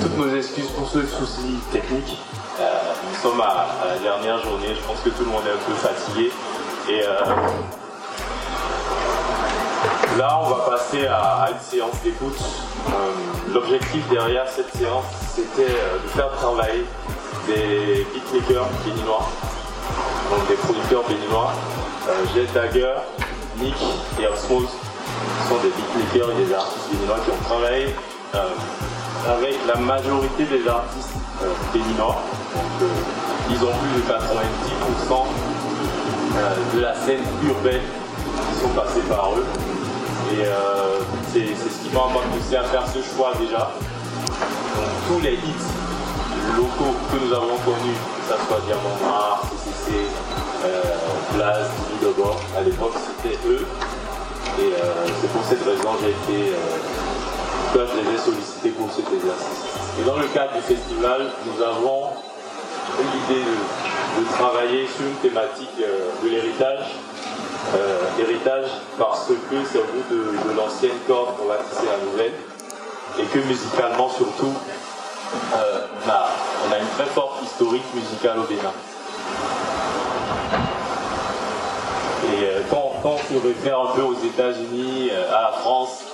toutes nos excuses pour ce souci technique. Euh, nous sommes à, la dernière journée, je pense que tout le monde est un peu fatigué. Et euh, là, on va passer à, une séance d'écoute. Euh, l'objectif derrière cette séance, c'était de faire travailler des beatmakers béninois, donc des producteurs béninois. Jet Dagger, Nick et Osmose sont des beatmakers et des artistes béninois qui ont travaillé avec la majorité des artistes euh, béninois. Donc, euh, ils ont plus de 90% euh, de la scène urbaine qui sont passés par eux. Et c'est ce qui m'a poussé à faire ce choix déjà. tous les hits locaux que nous avons connus, que ce soit Diamant CCC, euh, Blaze, Bord, à l'époque c'était eux. Et c'est pour cette raison que j'ai été je les ai sollicités pour cet exercice. Et dans le cadre du festival, nous avons l'idée de, travailler sur une thématique euh, de l'héritage. Euh, héritage parce que c'est au bout de, l'ancienne corde qu'on va tisser la nouvelle et que musicalement surtout euh, on, a, une très forte historique musicale au Bénin. Et quand, quand, on se réfère un peu aux États-Unis, à la France,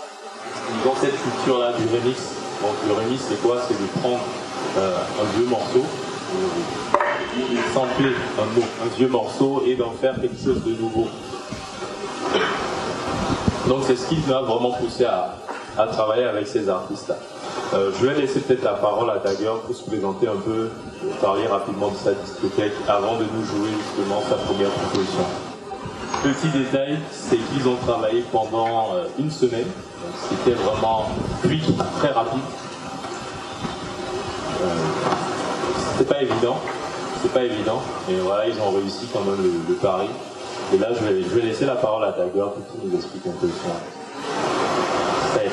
dans cette culture-là du remix. Donc le remix, c'est quoi? C'est de prendre euh, un vieux morceau, euh, sampler un, vieux morceau et d'en faire quelque chose de nouveau. Donc c'est ce qui m'a vraiment poussé à, travailler avec ces artistes-là. Euh, je vais laisser peut-être la parole à Dagger pour se présenter un peu, parler rapidement de sa discothèque avant de nous jouer justement sa première proposition. Petit détail, c'est qu'ils ont travaillé pendant une semaine c'était vraiment quick, très rapide. Euh, c'était pas évident. C'est pas évident. Et voilà, ils ont réussi quand même le, pari. Et là, je vais, laisser la parole à Tiger pour qu'il nous explique un peu son,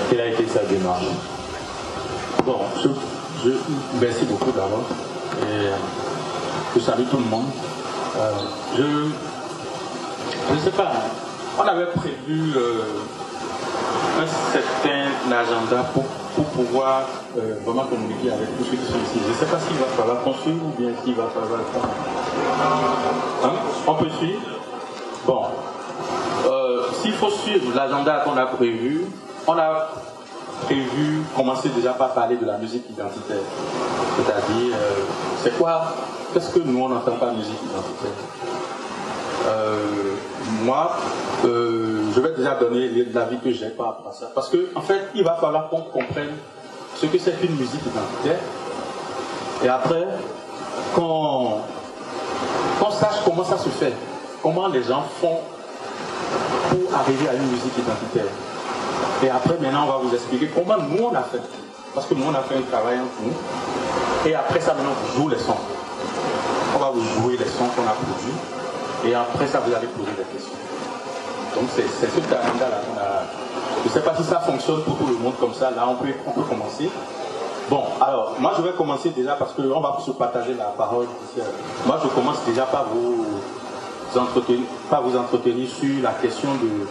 quelle a été sa démarche. Bon, je, merci beaucoup d'abord. Et je salue tout le monde. Euh, je ne sais pas, on avait prévu euh, un certain agenda pour, pour pouvoir euh, vraiment communiquer avec tous ceux qui sont ici. Je ne sais pas s'il va falloir qu'on suive ou bien s'il va falloir hein? On peut suivre? Bon. Euh, s'il faut suivre l'agenda qu'on a prévu, on a prévu commencer déjà par parler de la musique identitaire. C'est-à-dire, euh, c'est quoi? Qu'est-ce que nous on n'entend pas musique identitaire? Moi, je vais déjà donner l'avis que j'ai par rapport à ça. Parce qu'en en fait, il va falloir qu'on comprenne ce que c'est qu'une musique identitaire. Et après, qu'on sache comment ça se fait. Comment les gens font pour arriver à une musique identitaire. Et après, maintenant, on va vous expliquer comment nous, on a fait. Parce que nous, on a fait un travail entre nous. Et après ça, maintenant, vous jouez les sons. On va vous jouer les sons qu'on a produits. Et après ça, vous allez poser des questions. Donc c'est ce calendrier-là. Je ne sais pas si ça fonctionne pour tout le monde comme ça. Là, on peut, on peut commencer. Bon, alors, moi je vais commencer déjà parce qu'on va se partager la parole. Moi je commence déjà par vous entretenir, par vous entretenir sur la question de,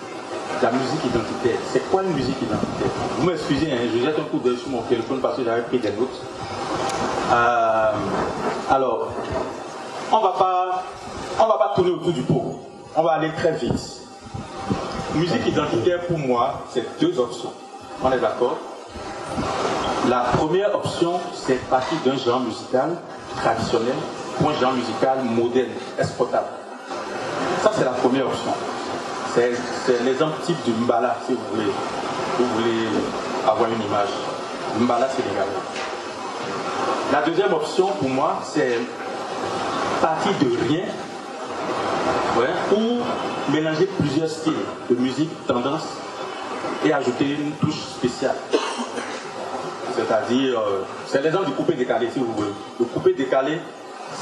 la musique identitaire. C'est quoi une musique identitaire? Vous m'excusez, hein, je jette un coup d'œil sur mon téléphone parce que j'avais pris des notes. Euh, alors, on va pas, on va pas tourner autour du pot. On va aller très vite. Musique identitaire pour moi, c'est deux options. On est d'accord? La première option, c'est partir d'un genre musical traditionnel pour un genre musical moderne, exportable. Ça, c'est la première option. C'est l'exemple type du Mbala, si vous voulez, vous voulez avoir une image. Mbala sénégalais. La deuxième option, pour moi, c'est partir de rien ou mélanger plusieurs styles de musique, tendance, et ajouter une touche spéciale. C'est-à-dire, euh, c'est l'exemple du coupé décalé, si vous voulez. Le coupé décalé,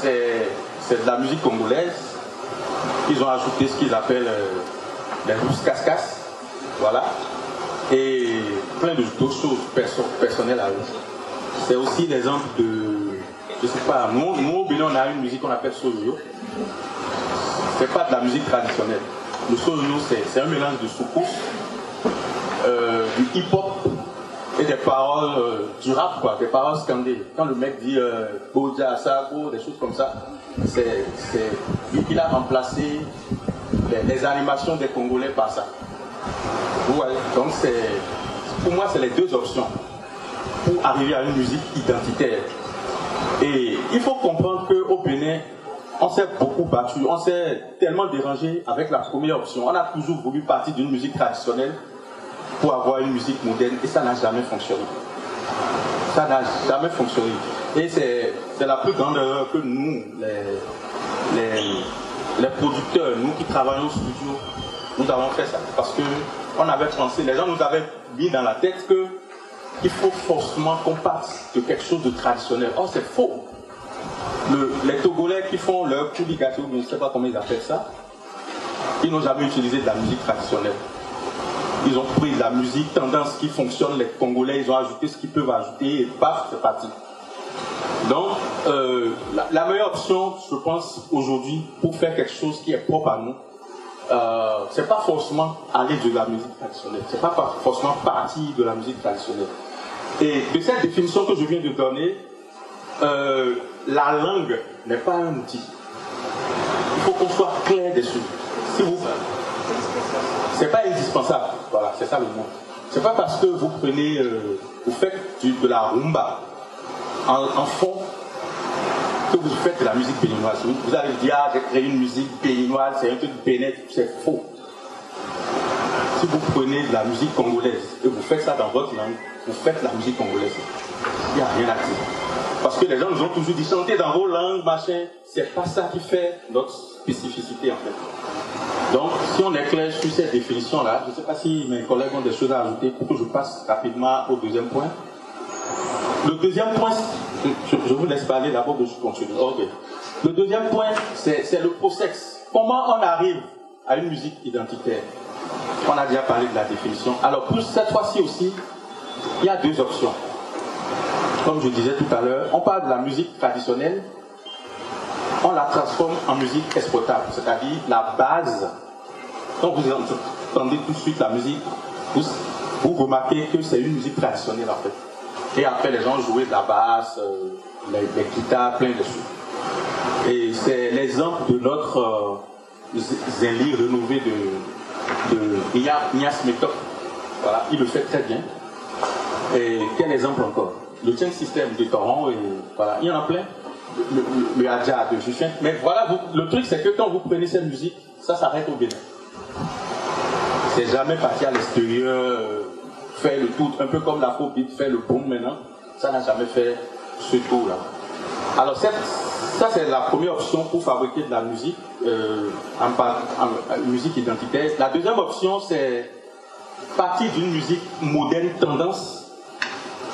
c'est de la musique congolaise. Ils ont ajouté ce qu'ils appellent euh, les rousses casse Voilà. Et plein d'autres choses personnelles à eux. C'est aussi l'exemple de, je sais pas, nous, nous au on a une musique qu'on appelle Soyo c'est pas de la musique traditionnelle. Le soul c'est un mélange de soukous, euh, du hip-hop et des paroles euh, du rap, quoi, des paroles scandées. Quand le mec dit euh, Boja, des choses comme ça, c'est lui qui a remplacé les, animations des Congolais par ça. Ouais, donc c'est, pour moi, c'est les deux options pour arriver à une musique identitaire. Et il faut comprendre qu'au Bénin, on s'est beaucoup battu, on s'est tellement dérangé avec la première option. On a toujours voulu partir d'une musique traditionnelle pour avoir une musique moderne et ça n'a jamais fonctionné. Ça n'a jamais fonctionné. Et c'est la plus grande erreur que nous, les, producteurs, nous qui travaillons au studio, nous avons fait ça. Parce que on avait pensé, les gens nous avaient mis dans la tête que il faut forcément qu'on passe de quelque chose de traditionnel. Or, c'est faux. Les Togolais qui font leur publication, je ne sais pas comment ils appellent ça, ils n'ont jamais utilisé de la musique traditionnelle. Ils ont pris la musique tendance qui fonctionne, les Congolais, ils ont ajouté ce qu'ils peuvent ajouter et paf, c'est parti. Donc, euh, la, meilleure option, je pense, aujourd'hui, pour faire quelque chose qui est propre à nous, euh, c'est pas forcément aller de la musique traditionnelle, c'est pas forcément partir de la musique traditionnelle. Et de cette définition que je viens de donner, euh, la langue n'est pas un outil. Il faut qu'on soit clair dessus. Si vous, c'est pas indispensable. Voilà, c'est ça le mot. C'est pas parce que vous prenez, euh, vous faites de la rumba en, fond que vous faites de la musique béninoise. Vous allez dire, ah, j'ai créé une musique béninoise, c'est un truc bénin, c'est faux. Si vous prenez de la musique congolaise et vous faites ça dans votre langue, vous faites la musique congolaise. Il n'y a rien à dire. Parce que les gens nous ont toujours dit chanter dans vos langues, machin. C'est pas ça qui fait notre spécificité en fait. Donc, si on est clair sur cette définition-là, je ne sais pas si mes collègues ont des choses à ajouter pour que je passe rapidement au deuxième point. Le deuxième point, je, vous laisse parler d'abord que je continue. Le deuxième point, c'est le process. Comment on arrive à une musique identitaire? On a déjà parlé de la définition. Alors, pour cette fois-ci aussi, il y a deux options. Comme je disais tout à l'heure, on parle de la musique traditionnelle, on la transforme en musique exploitable, c'est-à-dire la base. Quand vous entendez tout de suite la musique, vous, remarquez que c'est une musique traditionnelle en fait. Et après, les gens jouaient de la basse, euh, les, guitares, plein de choses. Et c'est l'exemple de notre euh, zélie renouvelé de, de Ignace Voilà, il le fait très bien. Et quel exemple encore? Le tien système de torrent, et voilà, il y en a plein. Le, le, de Justin. Mais voilà, le truc, c'est que quand vous prenez cette musique, ça s'arrête au Bénin. C'est jamais parti à l'extérieur, euh, faire le tour, un peu comme la phobie, faire le boom maintenant. Ça n'a jamais fait ce tour-là. Alors, ça, c'est la première option pour fabriquer de la musique, euh, en, musique identitaire. La deuxième option, c'est partir d'une musique moderne tendance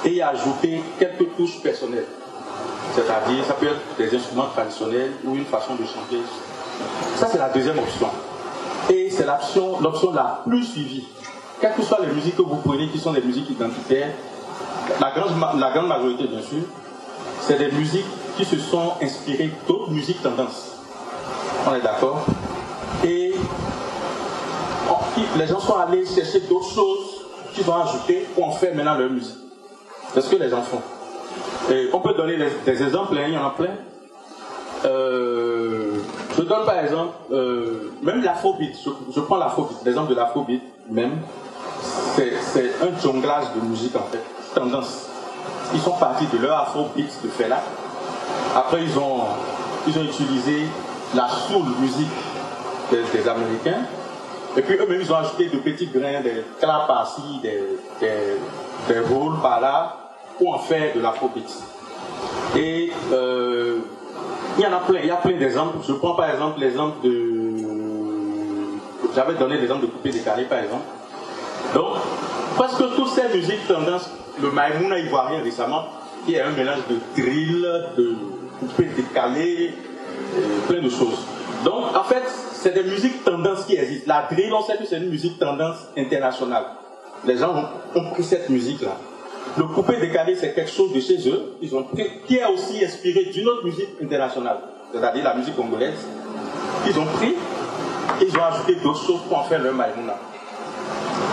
et ajouter quelques touches personnelles. C'est-à-dire, ça peut être des instruments traditionnels ou une façon de chanter. Ça, c'est la deuxième option. Et c'est l'option, l'option la plus suivie. Quelles que soient les musiques que vous prenez, qui sont des musiques identitaires, la grande, la grande majorité, bien sûr, c'est des musiques qui se sont inspirées d'autres musiques tendances. On est d'accord? Et les gens sont allés chercher d'autres choses qu'ils ont ajoutées pour en faire maintenant leur musique. C'est ce que les gens font. On peut donner des, exemples, hein, il y en a plein. Euh, je donne par exemple, euh, même l'afrobeat, je, prends l'exemple de l'afrobeat même, c'est un jonglage de musique en fait, tendance. Ils sont partis de leur afrobeat de Fela. Après, ils ont, ils ont utilisé la soul musique des, Américains. Et puis eux-mêmes, ils ont ajouté de petits grains, des claps par-ci, des, des, des rôles par-là, pour en faire de l'afrobeat. Et euh, il y en a plein, il y a plein d'exemples. Je prends par exemple l'exemple de. J'avais donné l'exemple de coupé décalé par exemple. Donc, parce que toutes ces musiques tendance, le Maïmouna ivoirien récemment, qui est un mélange de drill, de coupé décalé, plein de choses. Donc, en fait, c'est des musiques tendances qui existent. La drill, on sait que c'est une musique tendance internationale. Les gens ont pris cette musique-là. Le coupé décalé, c'est quelque chose de chez eux, ils ont qui est aussi inspiré d'une autre musique internationale, c'est-à-dire la musique congolaise. Ils ont pris ils ont ajouté d'autres choses pour en faire leur maïmouna.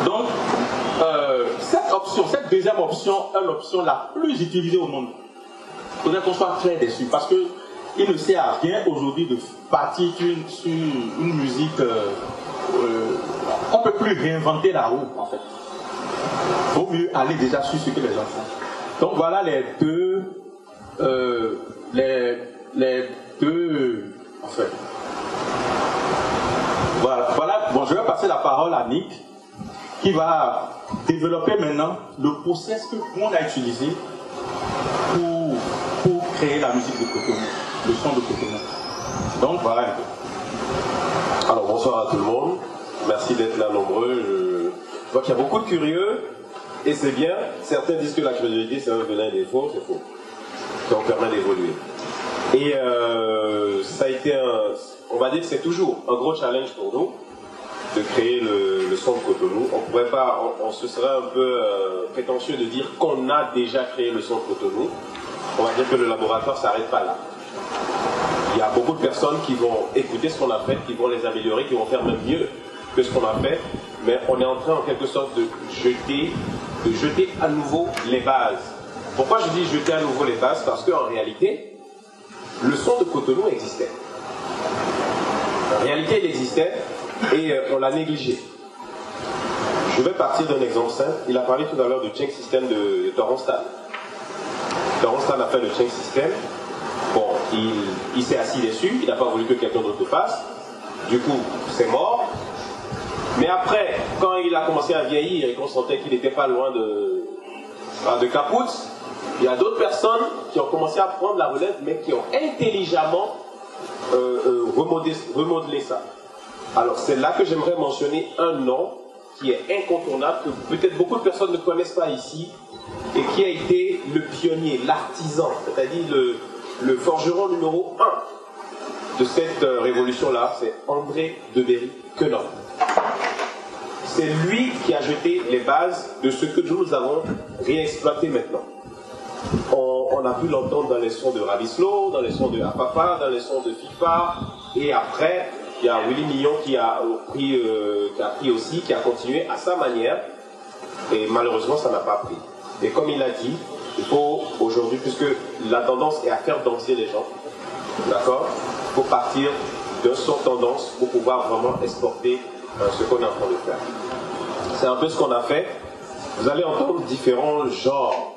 Donc, euh, cette option, cette deuxième option est l'option la plus utilisée au monde. Il faudrait qu'on soit très déçu parce que il ne sert à rien aujourd'hui de partir sur une, musique. Euh, euh, on ne peut plus réinventer la roue en fait. Vaut mieux aller déjà sur ce que les gens font. Donc voilà les deux, les, les deux, en fait. Voilà, voilà. Bon, je vais passer la parole à Nick qui va développer maintenant le process que on a utilisé pour, pour créer la musique de Cotonou, le son de. Donc voilà un peu. Alors bonsoir à tout le monde. Merci d'être là nombreux. Je, vois qu'il y a beaucoup de curieux et c'est bien. Certains disent que la curiosité c'est un venin défaut, c'est faux. Ça nous permet d'évoluer. Et euh, ça a été un, on va dire que c'est toujours un gros challenge pour nous de créer le, son de Cotonou. On pourrait pas, on, se serait un peu euh, prétentieux de dire qu'on a déjà créé le son de Cotonou. On va dire que le laboratoire s'arrête pas là. Il y a beaucoup de personnes qui vont écouter ce qu'on a fait, qui vont les améliorer, qui vont faire même mieux que ce qu'on a fait, mais on est en train en quelque sorte de jeter, de jeter à nouveau les bases. Pourquoi je dis jeter à nouveau les bases? Parce qu'en réalité, le son de Cotonou existait. En réalité, il existait, et euh, on l'a négligé. Je vais partir d'un exemple simple. Il a parlé tout à l'heure du chain system de, de Torrenstan. a fait le chain system. Bon, il, s'est assis dessus, il n'a pas voulu que quelqu'un d'autre le fasse. Du coup, c'est mort. Mais après, quand il a commencé à vieillir et qu'on sentait qu'il n'était pas loin de, de il y a d'autres personnes qui ont commencé à prendre la relève, mais qui ont intelligemment euh, euh, remodelé ça. Alors c'est là que j'aimerais mentionner un nom qui est incontournable, que peut-être beaucoup de personnes ne connaissent pas ici, et qui a été le pionnier, l'artisan, c'est-à-dire le, forgeron numéro un de cette euh, révolution-là, c'est André de Berry Quenon. C'est lui qui a jeté les bases de ce que nous avons réexploité maintenant. On, a pu l'entendre dans les sons de Ravislo, dans les sons de Apapa, dans les sons de FIFA, et après, il y a Willy Millon qui a, pris, euh, qui a pris aussi, qui a continué à sa manière. Et malheureusement, ça n'a pas pris. Et comme il a dit, il faut aujourd'hui, puisque la tendance est à faire danser les gens, d'accord Il faut partir de son tendance pour pouvoir vraiment exporter euh, ce qu'on est en train de faire. C'est un peu ce qu'on a fait. Vous allez entendre différents genres.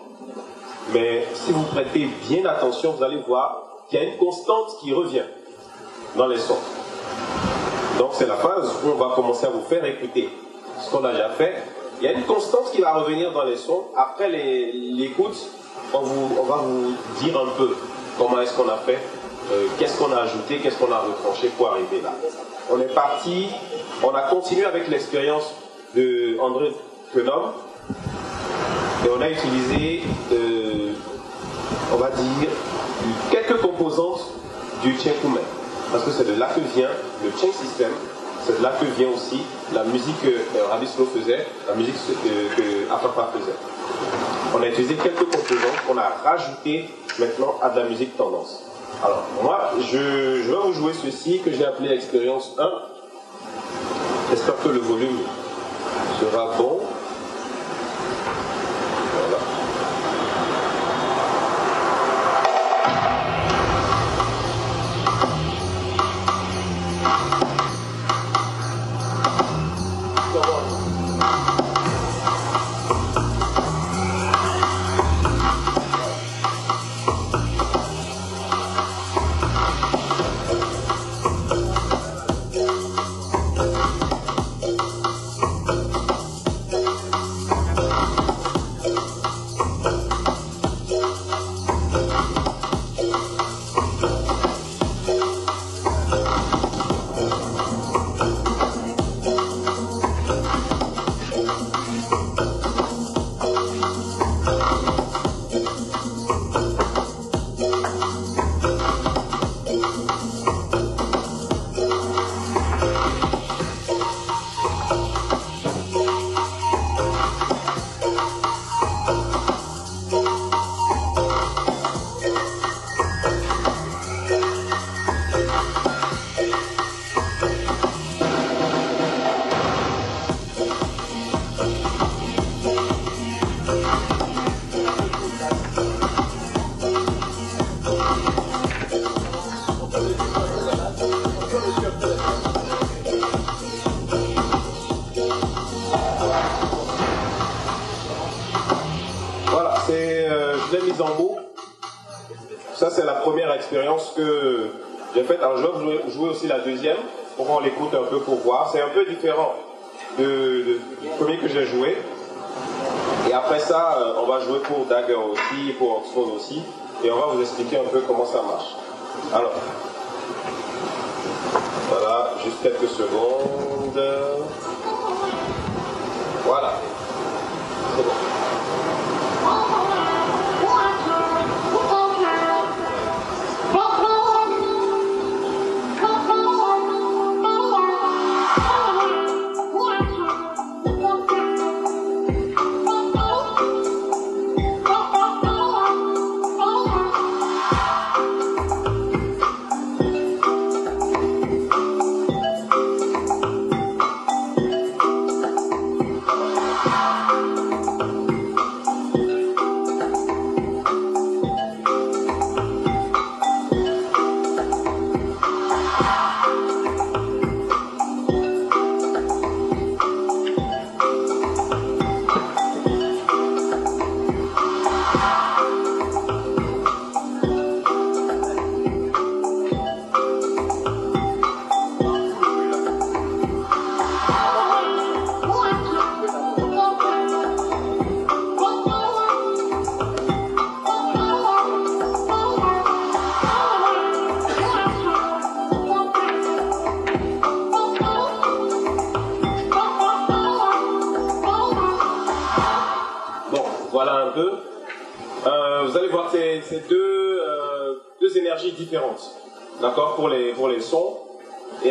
Mais si vous prêtez bien attention, vous allez voir qu'il y a une constante qui revient dans les sons. Donc c'est la phase où on va commencer à vous faire écouter ce qu'on a déjà fait. Il y a une constante qui va revenir dans les sons. Après l'écoute, on, va vous dire un peu comment est-ce qu'on a fait, euh, qu'est-ce qu'on a ajouté, qu'est-ce qu'on a retranché pour arriver là. On est parti, on a continué avec l'expérience de André et on a utilisé, euh, on va dire, quelques composantes du Tchenkoumé parce que c'est de là que vient le chain system, c'est là que vient aussi la musique que euh, faisait, la musique que, que Afapa faisait. On a utilisé quelques composants qu'on a rajouté maintenant à de la musique tendance. Alors, moi, je, je vais vous jouer ceci que j'ai appelé expérience 1. J'espère que le volume sera bon.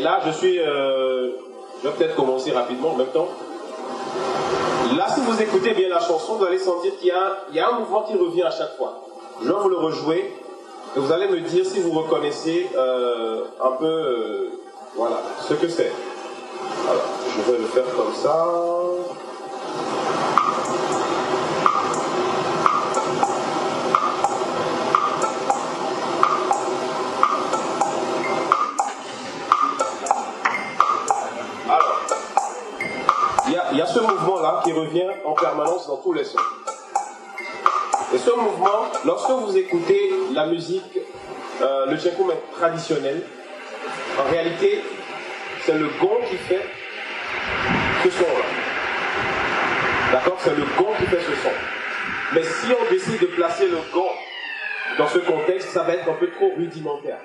Là, je suis. euh, je vais peut-être commencer rapidement en même temps. Là, si vous écoutez bien la chanson, vous allez sentir qu'il y, a- un mouvement qui revient à chaque fois. Je vais vous le rejouer. Et vous allez me dire si vous reconnaissez euh, un peu euh, voilà, ce que c'est. Je vais le faire comme ça. Revient en permanence dans tous les sons. Et ce mouvement, lorsque vous écoutez la musique, euh, le tchékoum traditionnel, en réalité, c'est le gong qui fait ce son-là. D'accord? C'est le gong qui fait ce son. Mais si on décide de placer le gong dans ce contexte, ça va être un peu trop rudimentaire.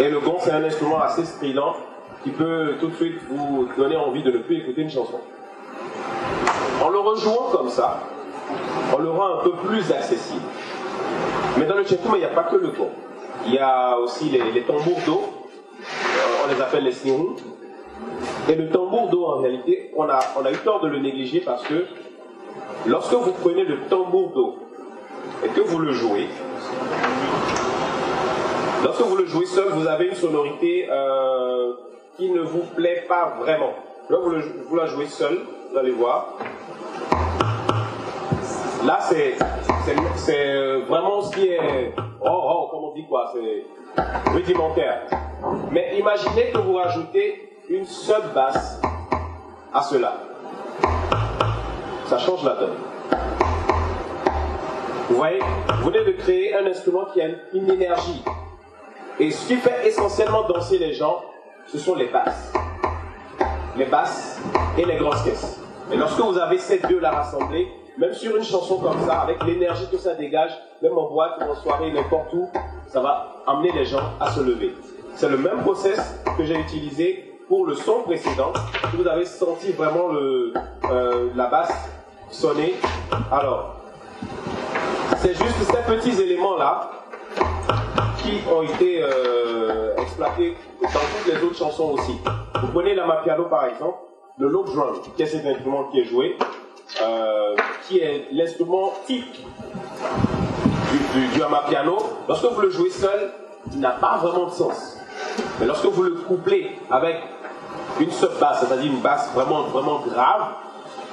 Et le gong, c'est un instrument assez strident qui peut tout de suite vous donner envie de ne plus écouter une chanson. En le rejouant comme ça, on le rend un peu plus accessible. Mais dans le tchékoum, il n'y a pas que le gong. Il y a aussi les, tambours d'eau, Euh, on les appelle les snirous. Et le tambour d'eau, en réalité, on a, eu tort de le négliger parce que lorsque vous prenez le tambour d'eau et que vous le jouez, Lorsque vous le jouez seul, vous avez une sonorité euh, qui ne vous plaît pas vraiment. Là, vous la jouez seul, vous allez voir. Là, c'est euh, vraiment ce qui est. Oh, oh, on dit quoi C'est rudimentaire. Mais imaginez que vous rajoutez une sub-basse à cela. Ça change la donne. Vous voyez, vous venez de créer un instrument qui a une énergie. Et ce qui fait essentiellement danser les gens, ce sont les basses. Les basses et les grosses caisses. Et lorsque vous avez ces deux-là rassemblés, même sur une chanson comme ça, avec l'énergie que ça dégage, même en boîte en soirée, n'importe où, ça va amener les gens à se lever. C'est le même process que j'ai utilisé pour le son précédent. Vous avez senti vraiment le, euh, la basse sonner. Alors, c'est juste ces petits éléments-là qui ont été euh, exploités dans toutes les autres chansons aussi. Vous prenez la Mapiano par exemple, le low drum, qui est cet instrument qui est joué, euh, qui est l'instrument type du, du, du Amapiano. Lorsque vous le jouez seul, il n'a pas vraiment de sens. Mais lorsque vous le couplez avec une sub-basse, c'est-à-dire une basse vraiment, vraiment grave,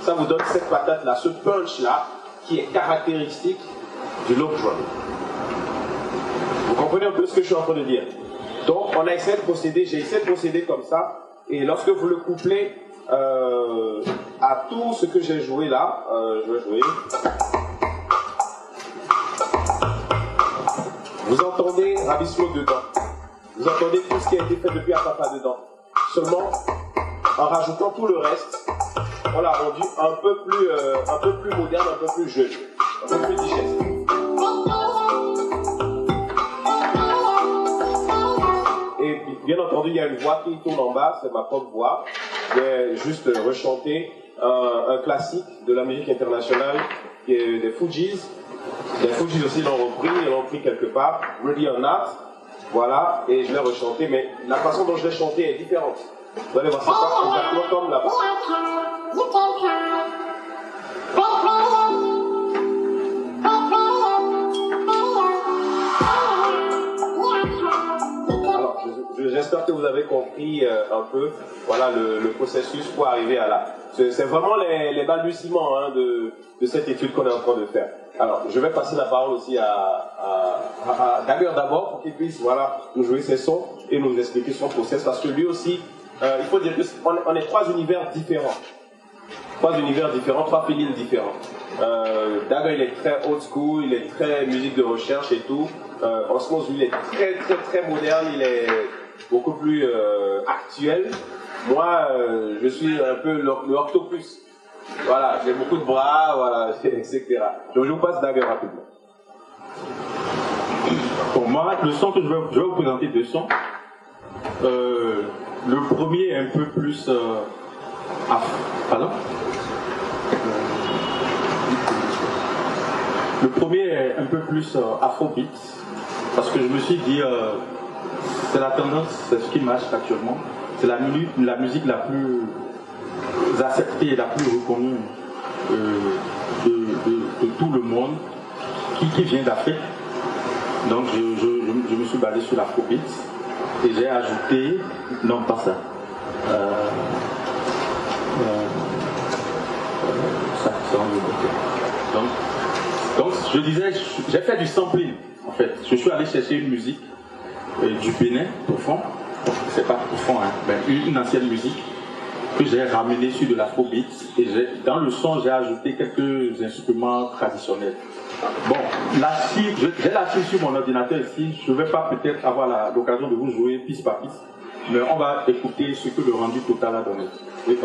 ça vous donne cette patate-là, ce punch-là, qui est caractéristique du low drum. Vous comprenez un peu ce que je suis en train de dire? Donc, on a essayé de procéder, j'ai essayé de procéder comme ça, et lorsque vous le couplez euh, à tout ce que j'ai joué là, euh, je vais jouer. Vous entendez Rabismo dedans. Vous entendez tout ce qui a été fait depuis à papa dedans. Seulement, en rajoutant tout le reste, on l'a rendu un peu plus, euh, un peu plus moderne, un peu plus jeune, un peu plus digeste. Et bien entendu, il y a une voix qui tourne en bas, c'est ma propre voix. Je vais juste rechanter un, classique de la musique internationale qui est des Fujis. Les Fujis aussi l'ont repris, ils l'ont pris quelque part, Ready or Not. Voilà, et je l'ai rechanté, mais la façon dont je l'ai chanté est différente. Vous allez voir, c'est pas exactement comme là-bas. Vous avez compris euh, un peu voilà, le, processus pour arriver à là. C'est vraiment les, balbutiements hein, de, cette étude qu'on est en train de faire. Alors, je vais passer la parole aussi à, à, d'abord pour qu'il puisse voilà, nous jouer ses sons et nous expliquer son process parce que lui aussi, euh, il faut dire qu'on on est trois univers différents trois univers différents, trois feelings différents. Euh, il est très old school, il est très musique de recherche et tout. Euh, Osmos, lui, il est très, très, très moderne, il est beaucoup plus euh, actuel. Moi, euh, je suis un peu le. Voilà, j'ai beaucoup de bras, voilà, etc. Donc, je vous passe Daga rapidement. Pour moi, le son que je vais, vous présenter deux sons. Euh, le premier est un peu plus. Pardon Le premier est un peu plus afrobeat. Parce que je me suis dit, c'est la tendance, c'est ce qui marche actuellement. C'est la, musique la plus acceptée et la plus reconnue euh, de, tout le monde qui, qui vient d'Afrique. Donc je, me suis basé sur l'afrobeat et j'ai ajouté, non pas ça, Euh, euh, euh, ça, ça, donc, donc je disais, j'ai fait du sampling en fait. Je suis allé chercher une musique du Bénin profond, c'est pas profond, hein, ben, une, ancienne musique que j'ai ramenée sur de l'afrobeat et dans le son j'ai ajouté quelques instruments traditionnels. Bon, l'archive, j'ai l'archive sur mon ordinateur ici. Je ne vais pas peut-être avoir la- l'occasion de vous jouer piste par piste, mais on va écouter ce que le rendu total a donné. Oui.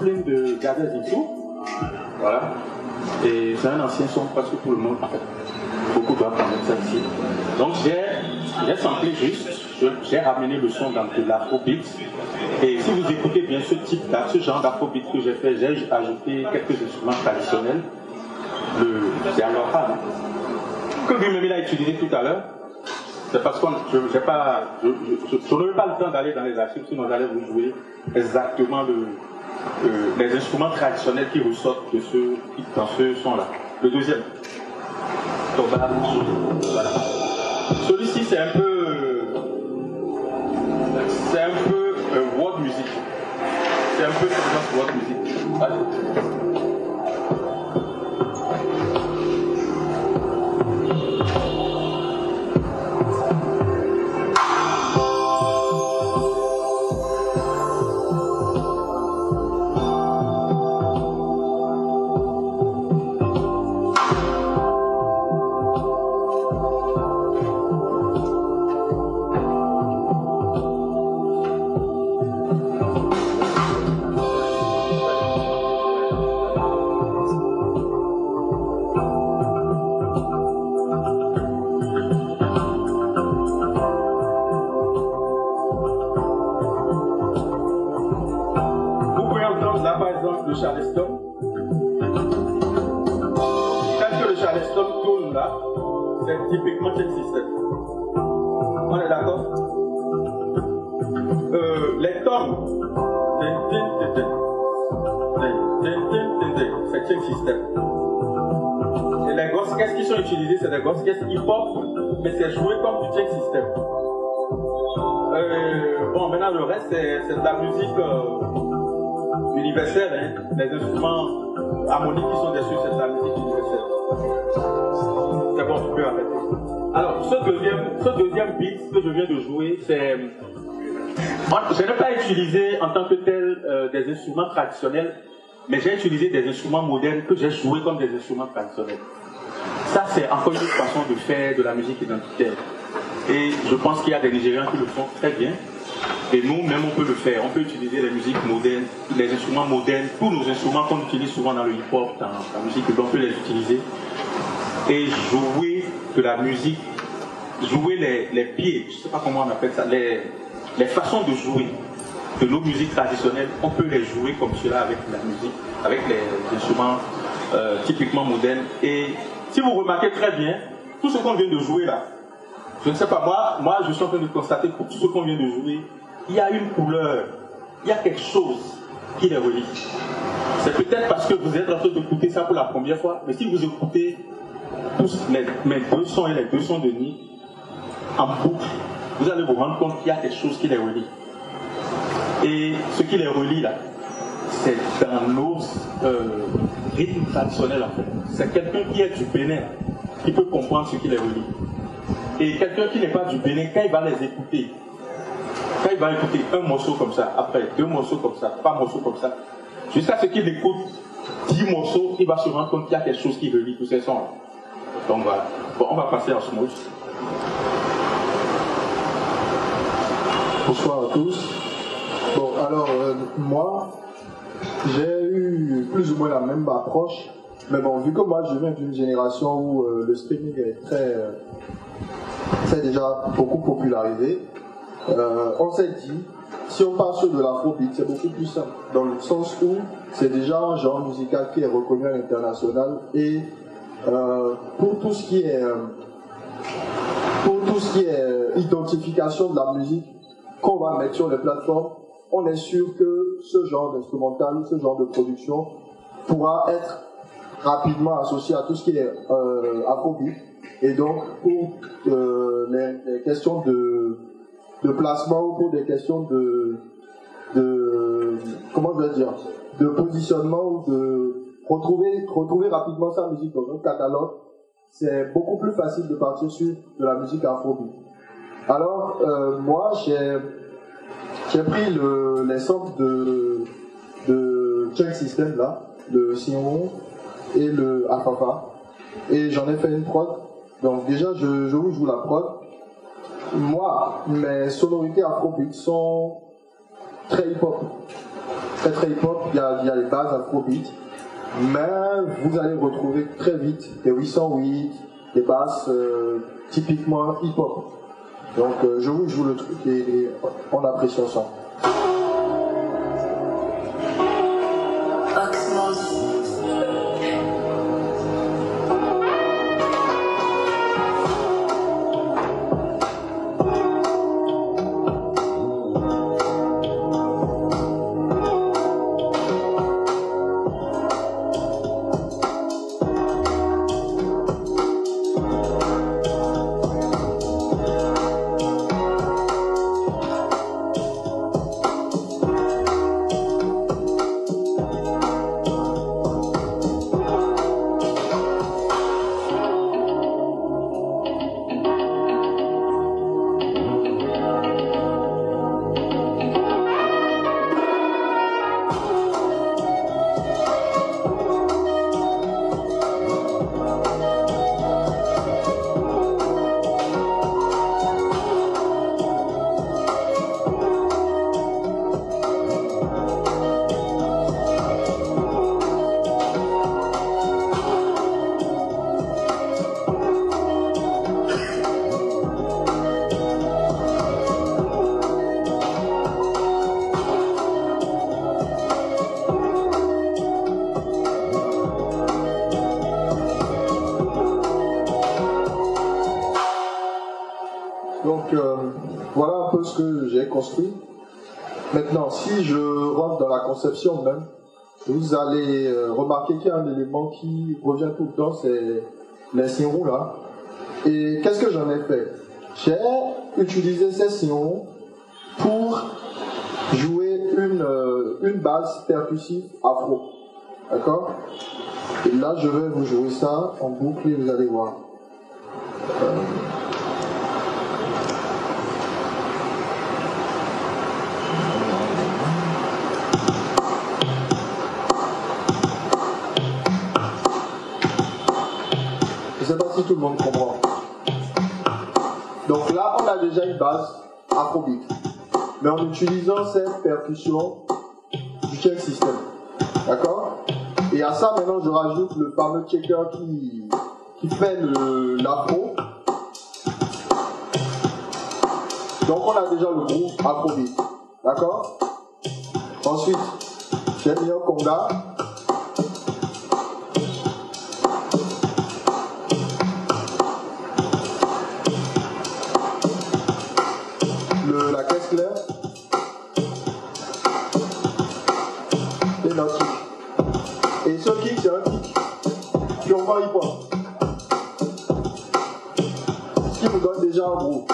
Sampling de Gardez Zissou. Voilà. Et c'est un ancien son presque tout le monde, en fait. Beaucoup doivent connaître ça ici. Donc j'ai samplé juste, j'ai ramené le son dans de l'afrobeat. Et si vous écoutez bien ce type, ce genre d'afrobeat que j'ai fait, j'ai ajouté quelques instruments traditionnels. C'est alors hein, que Gumemi a utilisé tout à l'heure. C'est parce que je n'ai pas, je, je, pas le temps d'aller dans les archives, sinon j'allais vous jouer exactement le, euh, les instruments traditionnels qui ressortent de ce, dans ce son-là. Le deuxième. Celui-ci, c'est un peu. C'est un peu euh, world music. C'est un peu tendance world music. La musique. euh, universelle, hein. les instruments harmoniques qui sont dessus, c'est de la musique universelle. C'est bon, tu peux arrêter. Alors, ce deuxième, ce deuxième beat que je viens de jouer, c'est. Je n'ai pas utilisé en tant que tel euh, des instruments traditionnels, mais j'ai utilisé des instruments modernes que j'ai joués comme des instruments traditionnels. Ça, c'est encore une façon de faire de la musique identitaire. Et je pense qu'il y a des Nigériens qui le font très bien. Et nous, même, on peut le faire. On peut utiliser les musiques modernes, les instruments modernes, tous nos instruments qu'on utilise souvent dans le hip-hop, dans la musique, on peut les utiliser. Et jouer de la musique, jouer les, les pieds, je ne sais pas comment on appelle ça, les, les façons de jouer de nos musiques traditionnelles, on peut les jouer comme cela avec la musique, avec les instruments euh, typiquement modernes. Et si vous remarquez très bien, tout ce qu'on vient de jouer là, je ne sais pas, moi, moi je suis en train de constater que tout ce qu'on vient de jouer, il y a une couleur, il y a quelque chose qui les relie. C'est peut-être parce que vous êtes en train d'écouter ça pour la première fois, mais si vous écoutez tous mes deux sons et les deux sons de Nick en boucle, vous allez vous rendre compte qu'il y a quelque chose qui les relie. Et ce qui les relie là, c'est dans nos euh, rythmes traditionnels en fait. C'est quelqu'un qui est du Bénin qui peut comprendre ce qui les relie. Et quelqu'un qui n'est pas du Bénin, quand il va les écouter, quand il va écouter un morceau comme ça, après deux morceaux comme ça, trois morceaux comme ça, jusqu'à ce qu'il écoute dix morceaux, il va se rendre compte qu'il y a quelque chose qui relie tous ces sons. Donc voilà. Bon, on va passer à Smooth. Bonsoir à tous. Bon, alors, euh, moi, j'ai eu plus ou moins la même approche. Mais bon, vu que moi, je viens d'une génération où euh, le streaming est très, euh, c'est déjà beaucoup popularisé, euh, on s'est dit, si on part sur de l'afrobeat, c'est beaucoup plus simple. Dans le sens où c'est déjà un genre musical qui est reconnu à l'international et euh, pour tout ce qui est euh, pour tout ce qui est identification de la musique qu'on va mettre sur les plateformes, on est sûr que ce genre d'instrumental, ce genre de production pourra être rapidement associé à tout ce qui est euh, afrobeat. Et donc, pour les questions de, de placement ou pour des questions de, de comment je vais dire, de positionnement ou de retrouver, retrouver rapidement sa musique dans un catalogue, c'est beaucoup plus facile de partir sur de la musique afrobeat. Alors, euh, moi, j'ai j'ai pris le, les samples de, de Check System, là, le Sion et le Afafa, et j'en ai fait une prod. Donc déjà, je, je vous joue la prod. Moi, mes sonorités afrobeat sont très hip-hop. Très très hip-hop, il y y a les bases afrobeat. Mais vous allez retrouver très vite des 808, des basses euh, typiquement hip-hop. Donc euh, je vous joue le truc et on apprécie ensemble. Vous allez euh, remarquer qu'il y a un élément qui revient tout le temps, c'est les signaux là. Et qu'est-ce que j'en ai fait? J'ai utilisé ces signaux pour jouer une, euh, une base percussive afro. D'accord? Et là, je vais vous jouer ça en boucle et vous allez voir. Sais pas si tout le monde comprend. Donc là, on a déjà une base afrobeat. Mais en utilisant cette percussion du check system. D'accord? Et à ça, maintenant, je rajoute le fameux checker qui, qui fait l'afro. Donc on a déjà le groupe afrobeat. D'accord? Ensuite, j'ai mis un. Et ce kick, c'est un kick purement hip-hop. Ce qui nous donne déjà un groupe.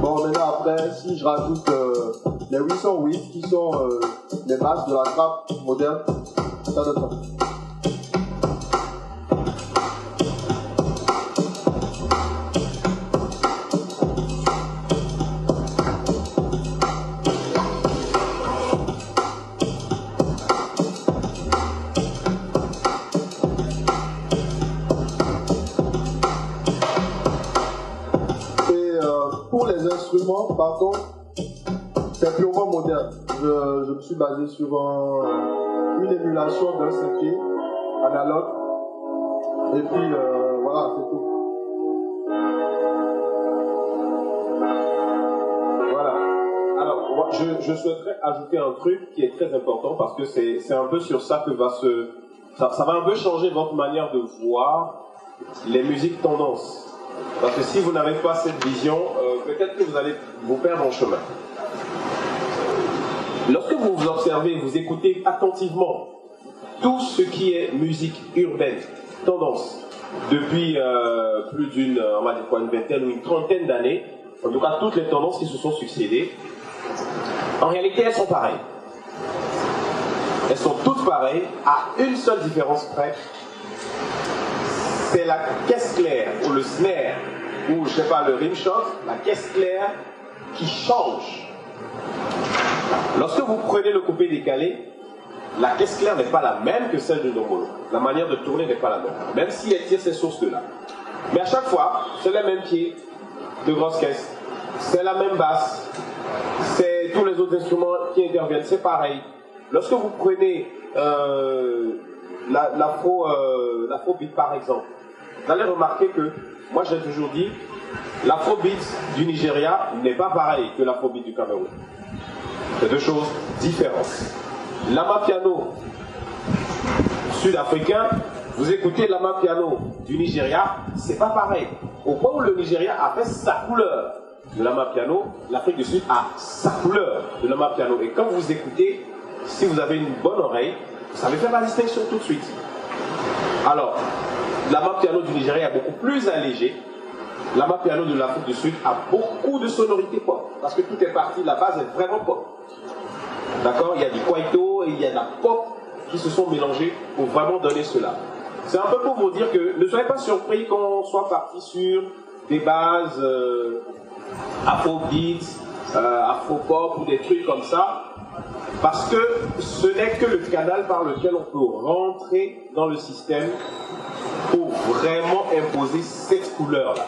Bon, maintenant après, si je rajoute euh, les 808 qui sont euh, les bases de la trappe moderne, ça donne ça. Instruments, par contre, c'est purement moderne. Je, me suis basé sur un- une émulation d'un synthé analogue. Et puis euh, voilà, c'est tout. Voilà. Alors, je, souhaiterais ajouter un truc qui est très important parce que c'est un peu sur ça que va se. Ça va un peu changer votre manière de voir les musiques tendances. Parce que si vous n'avez pas cette vision, peut-être que vous allez vous perdre en chemin. Lorsque vous vous observez, vous écoutez attentivement tout ce qui est musique urbaine, tendance, depuis euh, plus d'une, on va dire quoi, une vingtaine ou une trentaine d'années, en tout cas toutes les tendances qui se sont succédées, en réalité elles sont pareilles. Elles sont toutes pareilles, à une seule différence près, c'est la caisse claire ou le snare ou je sais pas le rim shot, la caisse claire qui change. Lorsque vous prenez le coupé décalé, la caisse claire n'est pas la même que celle de Domolo. La manière de tourner n'est pas la même, même si elle tire ses sources de là. Mais à chaque fois, c'est les mêmes pieds de grosse caisse, c'est la même basse, c'est tous les autres instruments qui interviennent, c'est pareil. Lorsque vous prenez euh, la- l'afro euh, l'afrobeat par exemple, vous allez remarquer que, moi j'ai toujours dit, l'afrobeat du Nigeria n'est pas pareil que l'afrobeat du Cameroun. C'est deux choses différentes. Lama piano sud-africain, vous écoutez Lama piano du Nigeria, c'est pas pareil. Au point où le Nigeria a fait sa couleur de Lama piano, l'Afrique du Sud a sa couleur de Lama piano. Et quand vous écoutez, si vous avez une bonne oreille, vous savez faire la distinction tout de suite. Alors, Lama piano du Nigeria est beaucoup plus allégé. Lama piano de l'Afrique du Sud a beaucoup de sonorités pop. Parce que tout est parti, la base est vraiment pop. D'accord? Il y a du kwaito et il y a de la pop qui se sont mélangés pour vraiment donner cela. C'est un peu pour vous dire que ne soyez pas surpris qu'on soit parti sur des bases euh, afrobeat, euh, afropop ou des trucs comme ça, parce que ce n'est que le canal par lequel on peut rentrer dans le système pour vraiment imposer cette couleur-là.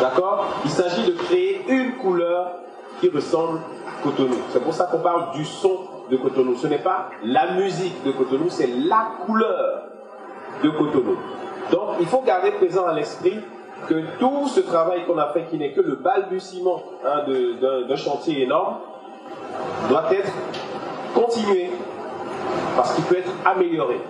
D'accord? Il s'agit de créer une couleur qui ressemble à Cotonou. C'est pour ça qu'on parle du son de Cotonou. Ce n'est pas la musique de Cotonou, c'est la couleur de Cotonou. Donc il faut garder présent à l'esprit que tout ce travail qu'on a fait, qui n'est que le balbutiement hein, d'un chantier énorme, doit être continué parce qu'il peut être amélioré,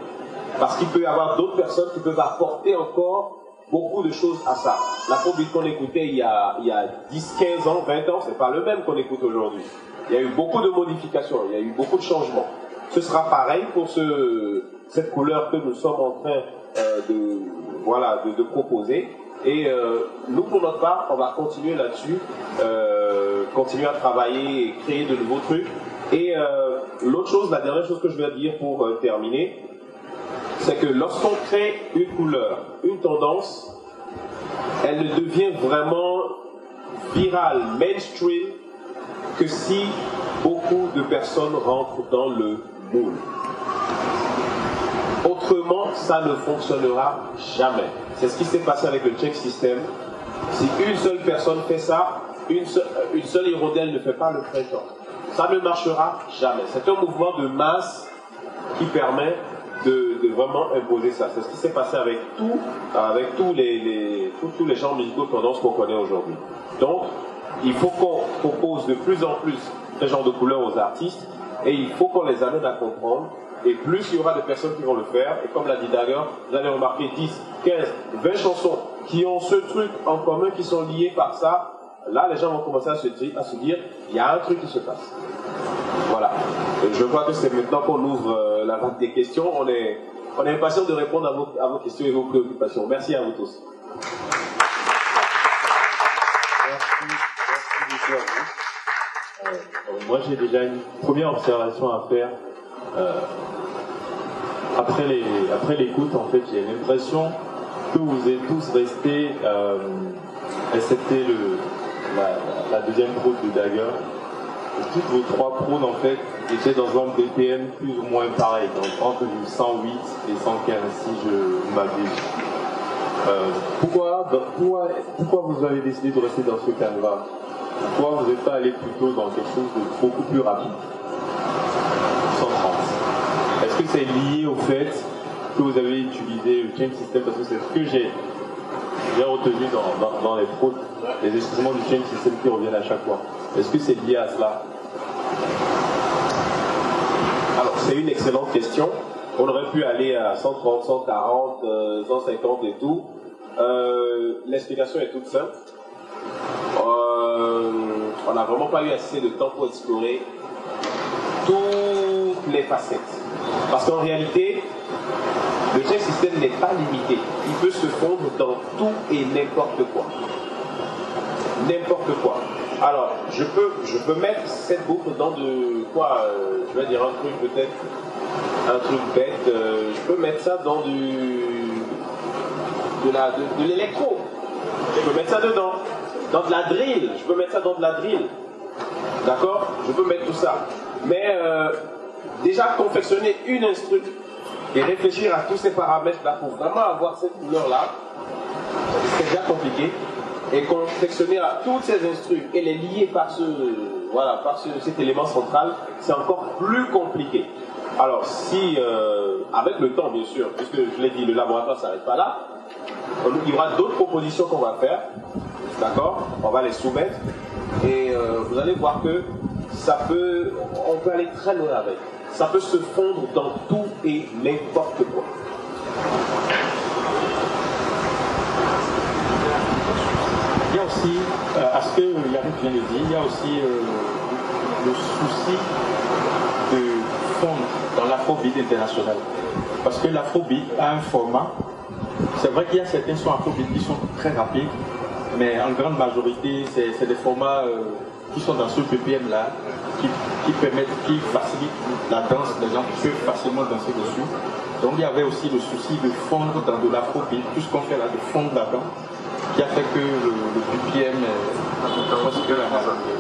parce qu'il peut y avoir d'autres personnes qui peuvent apporter encore beaucoup de choses à ça. L'afrobeat qu'on écoutait il y a, il y a 10, 15 ans, 20 ans, c'est pas le même qu'on écoute aujourd'hui. Il y a eu beaucoup de modifications, il y a eu beaucoup de changements. Ce sera pareil pour ce, cette couleur que nous sommes en train euh, de, voilà, de proposer. Et euh, nous, pour notre part, on va continuer là-dessus, euh, continuer à travailler et créer de nouveaux trucs. Et euh, l'autre chose, la dernière chose que je vais dire pour terminer, c'est que lorsqu'on crée une couleur, une tendance, elle ne devient vraiment virale, mainstream, que si beaucoup de personnes rentrent dans le moule. Autrement, ça ne fonctionnera jamais? C'est ce qui s'est passé avec le check system. Si une seule personne fait ça, une seule, une seule hirondelle ne fait pas le printemps. Ça ne marchera jamais. C'est un mouvement de masse qui permet de, vraiment imposer ça. C'est ce qui s'est passé avec tout, avec tous les, les- tous les genres musicaux de tendance qu'on connaît aujourd'hui. Donc, il faut qu'on propose de plus en plus ce genre de couleurs aux artistes et il faut qu'on les amène à comprendre. Et plus il y aura de personnes qui vont le faire, et comme l'a dit Dagger, vous allez remarquer 10, 15, 20 chansons qui ont ce truc en commun, qui sont liées par ça, là les gens vont commencer à se dire, il y a un truc qui se passe. Voilà. Je crois que c'est maintenant qu'on ouvre euh, la vague des questions. On est, on est impatient de répondre à vos, à vos questions et vos préoccupations. Merci à vous tous. Euh, moi, j'ai déjà une première observation à faire. Après l'écoute, en fait, j'ai l'impression que vous êtes tous restés, euh, excepté la, la deuxième prône de Dagger, toutes vos trois prônes, en fait, étaient dans un BPM plus ou moins pareil, donc entre du 108 et 115, si je m'abuse. Euh, pourquoi, pourquoi, pourquoi vous avez décidé de rester dans ce canevas? Pourquoi vous n'êtes pas allé plutôt dans quelque chose de beaucoup plus rapide? 130. Est-ce que c'est lié au fait que vous avez utilisé le chain system Parce que c'est ce que j'ai j'ai retenu dans, les fraudes, les instruments du chain system qui reviennent à chaque fois. Est-ce que c'est lié à cela? Alors, c'est une excellente question. On aurait pu aller à 130, 140, euh, 150 et tout. Euh, L'explication est toute simple. Euh, on n'a vraiment pas eu assez de temps pour explorer toutes les facettes. Parce qu'en réalité, le system n'est pas limité. Il peut se fondre dans tout et n'importe quoi. N'importe quoi. Alors, je peux, je peux mettre cette boucle dans de quoi euh, Je vais dire un truc peut-être, un truc bête. euh, je peux mettre ça dans du de la de, de l'électro. Je peux mettre ça dedans. Dans de la drill. Je peux mettre ça dans de la drill. D'accord? Je peux mettre tout ça. Mais euh, déjà confectionner une instru et réfléchir à tous ces paramètres-là pour vraiment avoir cette couleur-là, c'est déjà compliqué. Et confectionner à toutes ces instrus et les lier par ce, voilà, par ce- cet élément central, c'est encore plus compliqué. Alors si, euh, avec le temps bien sûr, puisque je l'ai dit, le laboratoire ne s'arrête pas là, il y aura d'autres propositions qu'on va faire, d'accord? On va les soumettre et euh, vous allez voir que ça peut, on peut aller très loin avec. Ça peut se fondre dans tout et n'importe quoi. Il y a aussi, euh, à ce que Yannick vient de dire, il y a aussi euh, le souci de fondre dans l'afrobeat international. Parce que l'afrobeat a un format. C'est vrai qu'il y a certains sons afrobeat qui sont très rapides, mais en grande majorité, c'est des formats euh, qui sont dans ce BPM-là, qui, qui permettent, qui facilitent la danse. Les gens peuvent facilement danser dessus. Donc il y avait aussi le souci de fondre dans de l'afrobeat, tout ce qu'on fait là, de fondre là-dedans qui a fait que le, le BPM majorité.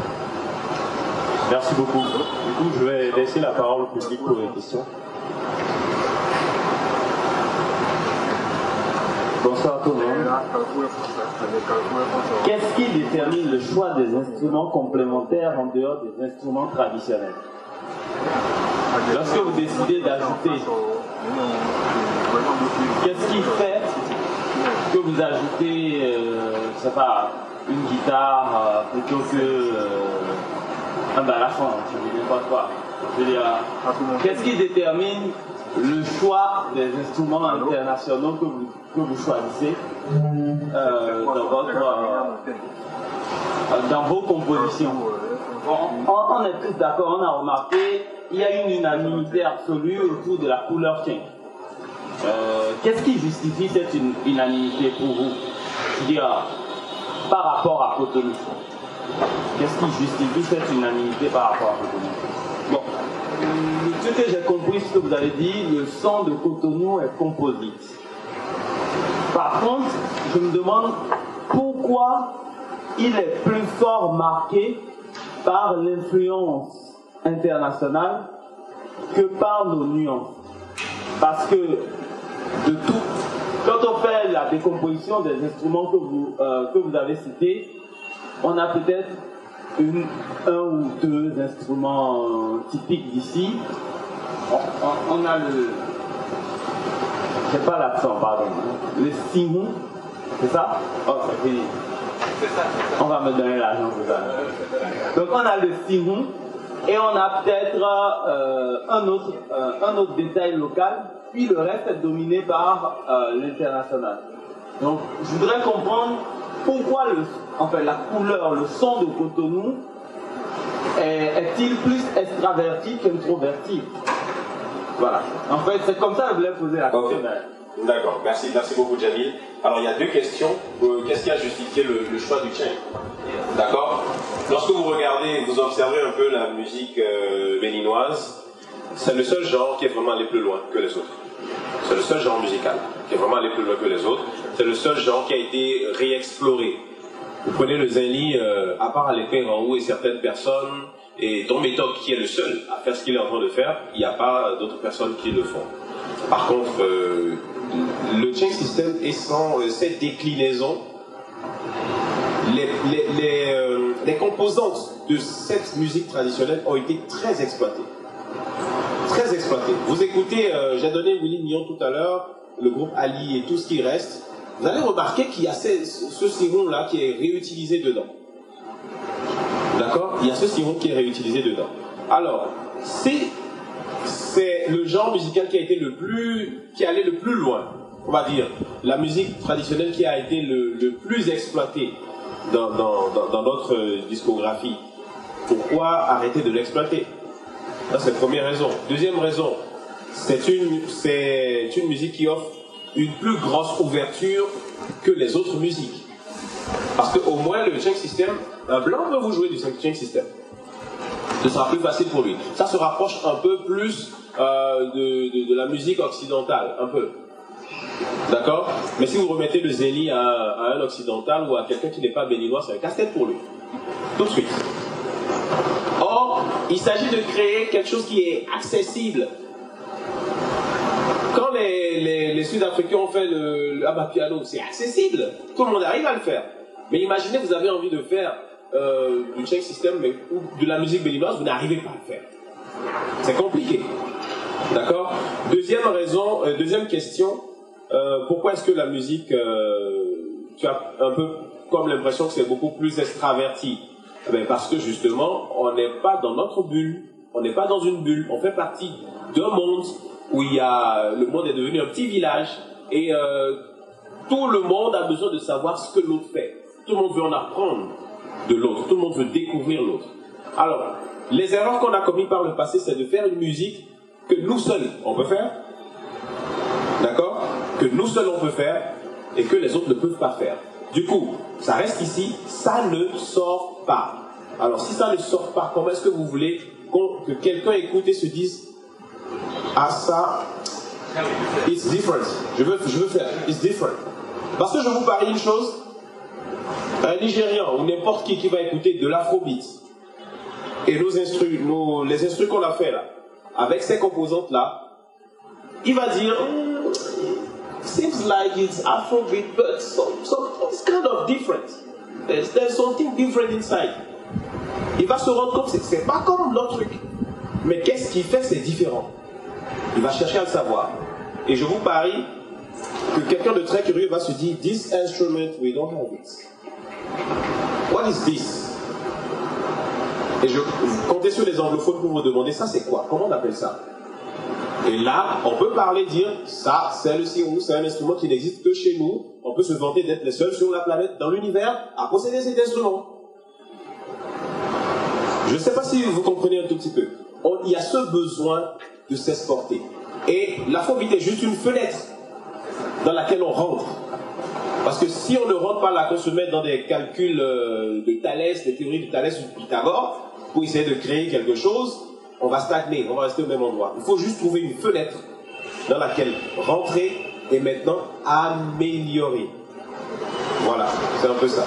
Merci beaucoup. Du coup, je vais laisser la parole au public pour les questions. Bonsoir tout le monde. Qu'est-ce qui détermine le choix des instruments complémentaires en dehors des instruments traditionnels? Lorsque vous décidez d'ajouter, qu'est-ce qui fait que vous ajoutez, euh, sais pas, une guitare euh, plutôt que euh, un balafon, je dis n'importe quoi? Qu'est-ce qui détermine le choix des instruments internationaux que vous, que vous choisissez euh, dans, votre, euh, dans vos compositions? On, est tous d'accord, on a remarqué, il y a une unanimité absolue autour de la couleur tien. Euh, qu'est-ce qui justifie cette unanimité pour vous? Dire, par rapport à Cotonou. Qu'est-ce qui justifie cette unanimité par rapport à Cotonou? Bon, ce que j'ai compris, ce que vous avez dit, le son de Cotonou est composite. Par contre, je me demande pourquoi il est plus fort marqué par l'influence internationale que par nos nuances. Parce que de tout, quand on fait la décomposition des instruments que vous, euh, que vous avez cités, on a peut-être un ou deux instruments typiques d'ici. On, a le. J'ai pas l'accent, pardon. Le simon, c'est ça? Oh, ça fait. On va me donner l'argent pour ça. Donc on a le simon et on a peut-être euh, un, autre, euh, un autre détail local, puis le reste est dominé par euh, l'international. Donc je voudrais comprendre pourquoi le, enfin, la couleur, le son de Cotonou est-il plus extraverti qu'introverti? Voilà. En fait, c'est comme ça que je voulais poser la question. D'accord, merci, merci beaucoup Jamil. Alors il y a deux questions. Euh, qu'est-ce qui a justifié le, choix du chain D'accord Lorsque vous regardez, vous observez un peu la musique euh, béninoise, c'est le seul genre qui est vraiment allé plus loin que les autres. C'est le seul genre musical qui est vraiment allé plus loin que les autres. C'est le seul genre qui a été réexploré. Vous prenez le Zenli, euh, à part l'épée en haut et certaines personnes, et Tom Méthode qui est le seul à faire ce qu'il est en train de faire, il n'y a pas d'autres personnes qui le font. Par contre, euh, le chain system est sans euh, cette déclinaison, les, les, composantes de cette musique traditionnelle ont été très exploitées. Très exploitées. Vous écoutez, j'ai donné Willy Nyon tout à l'heure, le groupe Ali et tout ce qui reste, vous allez remarquer qu'il y a ce, ce là qui est réutilisé dedans. D'accord? Il y a ce siron qui est réutilisé dedans. Alors, c'est, c'est le genre musical qui a été le plus, qui allait le plus loin. On va dire, la musique traditionnelle qui a été le, plus exploitée dans, dans, dans, notre discographie. Pourquoi arrêter de l'exploiter? C'est la première raison. Deuxième raison, c'est une, c'est une musique qui offre une plus grosse ouverture que les autres musiques. Parce qu'au moins, le chain system, un blanc peut vous jouer du chain system. Ce sera plus facile pour lui. Ça se rapproche un peu plus euh, de, de, la musique occidentale, un peu. D'accord? Mais si vous remettez le zéli à, à un occidental ou à quelqu'un qui n'est pas béninois, c'est un casse-tête pour lui. Tout de suite. Or, il s'agit de créer quelque chose qui est accessible quand les, les, Sud-Africains ont fait le, le piano, c'est accessible. Tout le monde arrive à le faire. Mais imaginez, vous avez envie de faire euh, du check system mais, ou de la musique béninoise, vous n'arrivez pas à le faire. C'est compliqué. D'accord? Deuxième raison, euh, deuxième question, euh, pourquoi est-ce que la musique, tu as un peu comme l'impression que c'est beaucoup plus extraverti? Eh Parce que justement, on n'est pas dans notre bulle, on n'est pas dans une bulle, on fait partie d'un monde où il y a, le monde est devenu un petit village et euh, tout le monde a besoin de savoir ce que l'autre fait. Tout le monde veut en apprendre de l'autre, tout le monde veut découvrir l'autre. Alors, les erreurs qu'on a commises par le passé, c'est de faire une musique que nous seuls on peut faire, d'accord? Que nous seuls on peut faire et que les autres ne peuvent pas faire. Du coup, ça reste ici, ça ne sort pas. Alors, si ça ne sort pas, comment est-ce que vous voulez que quelqu'un écoute et se dise ah ça, it's different. Je veux, je veux faire, it's different. Parce que je vous parie une chose, un Nigérian ou n'importe qui qui va écouter de l'afrobeat et nos instruments, nos, les instruments qu'on a fait là, avec ces composantes là, il va dire, mm, seems like it's afrobeat, but some, it's kind of different. There's, there's something different inside. Il va se rendre compte que c'est pas comme l'autre truc. Mais qu'est-ce qui fait c'est différent? Il va chercher à le savoir. Et je vous parie que quelqu'un de très curieux va se dire, this instrument, we don't have it. What is this? Et je comptais sur les anglophones pour vous demander ça c'est quoi? Comment on appelle ça? Et là, on peut parler, dire ça c'est le sirou, c'est un instrument qui n'existe que chez nous. On peut se vanter d'être les seuls sur la planète, dans l'univers, à posséder cet instrument. Je ne sais pas si vous comprenez un tout petit peu. il y a ce besoin de s'exporter. Et l'afrobeat est juste une fenêtre dans laquelle on rentre. Parce que si on ne rentre pas là, qu'on se met dans des calculs euh, de Thalès, des théories de Thalès ou de Pythagore, pour essayer de créer quelque chose, on va stagner, on va rester au même endroit. Il faut juste trouver une fenêtre dans laquelle rentrer et maintenant améliorer. Voilà, c'est un peu ça.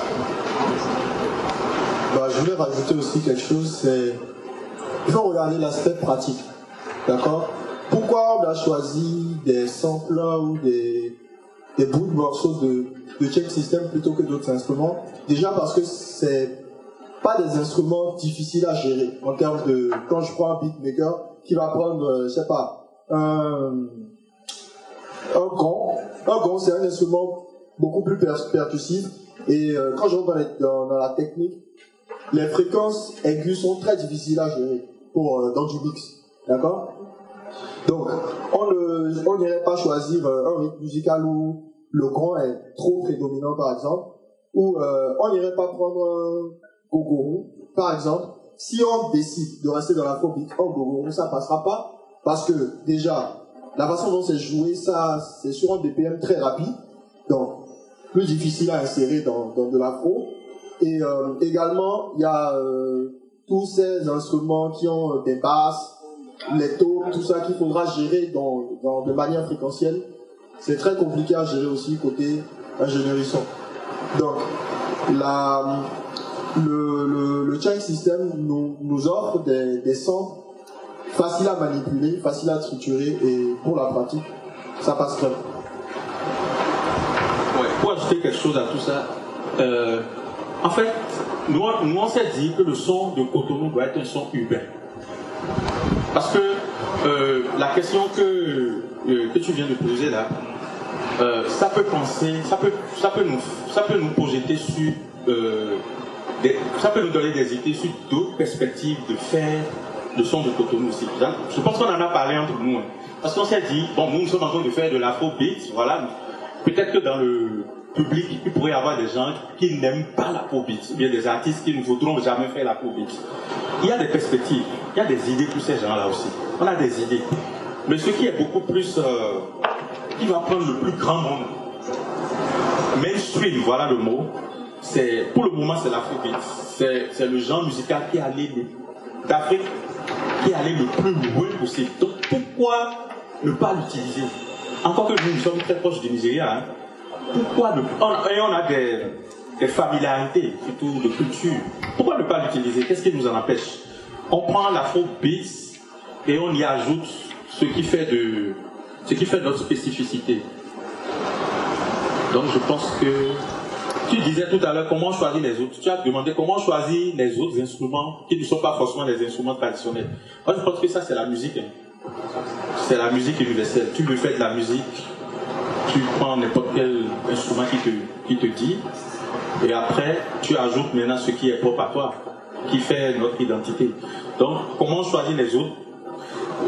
Bah, je voulais rajouter aussi quelque chose, c'est il faut regarder l'aspect pratique. D'accord? Pourquoi on a choisi des samples ou des, des bouts de morceaux de, de check system plutôt que d'autres instruments? Déjà parce que c'est pas des instruments difficiles à gérer en termes de quand je prends un beatmaker qui va prendre euh, je sais pas un un gong un gong c'est un instrument beaucoup plus percussif et euh, quand je rentre dans, dans, la technique les fréquences aiguës sont très difficiles à gérer pour euh, dans du mix d'accord? Donc on n'irait pas choisir un rythme musical où le grand est trop prédominant par exemple ou on n'irait pas prendre un Gogoro, par exemple, si on décide de rester dans l'afrobeat en Gogoro, ça passera pas parce que déjà, la façon dont c'est joué, ça, c'est sur un BPM très rapide, donc plus difficile à insérer dans, dans de l'afro. Et euh, également, il y a euh, tous ces instruments qui ont des basses, les taux, tout ça qu'il faudra gérer dans, dans, de manière fréquentielle. C'est très compliqué à gérer aussi côté ingénierie son. Donc, la, le, le, le system nous, nous offre des, des sons faciles à manipuler, faciles à structurer et pour la pratique, ça passe très bien. Ouais, pour ajouter quelque chose à tout ça, euh, en fait, nous, nous on s'est dit que le son de Cotonou doit être un son urbain. Parce que euh, la question que, euh, que tu viens de poser là, euh, ça peut penser, ça peut, ça peut, nous, ça peut nous projeter sur ça peut nous donner des idées sur d'autres perspectives de faire le son de Cotonou aussi. Je pense qu'on en a parlé entre nous. Hein. Parce qu'on s'est dit, bon, nous, nous sommes en train de faire de l'afrobeat, voilà. Peut-être que dans le public, il pourrait y avoir des gens qui n'aiment pas l'afrobeat, ou bien des artistes qui ne voudront jamais faire l'afrobeat. Il y a des perspectives, il y a des idées pour ces gens-là aussi. On a des idées. Mais ce qui est beaucoup plus, euh, qui va prendre le plus grand monde, mainstream, voilà le mot, c'est, pour le moment, c'est l'afrobeat. C'est le genre musical qui est allé d'Afrique, qui est allé le plus loin possible. Donc, pourquoi ne pas l'utiliser? Encore que nous, nous sommes très proches du Nigeria. Hein. Pourquoi ne on, Et on a des, familiarités, surtout de culture. Pourquoi ne pas l'utiliser? Qu'est-ce qui nous en empêche? On prend l'afrobeat et on y ajoute ce qui fait de, ce qui fait notre spécificité. Donc je pense que tu disais tout à l'heure comment choisir les autres. Tu as demandé comment choisir les autres instruments qui ne sont pas forcément les instruments traditionnels. Moi, je pense que ça, c'est la musique. Hein. C'est la musique universelle. Tu veux faire de la musique, tu prends n'importe quel instrument qui te, qui te dit, et après, tu ajoutes maintenant ce qui est propre à toi, qui fait notre identité. Donc, comment choisir les autres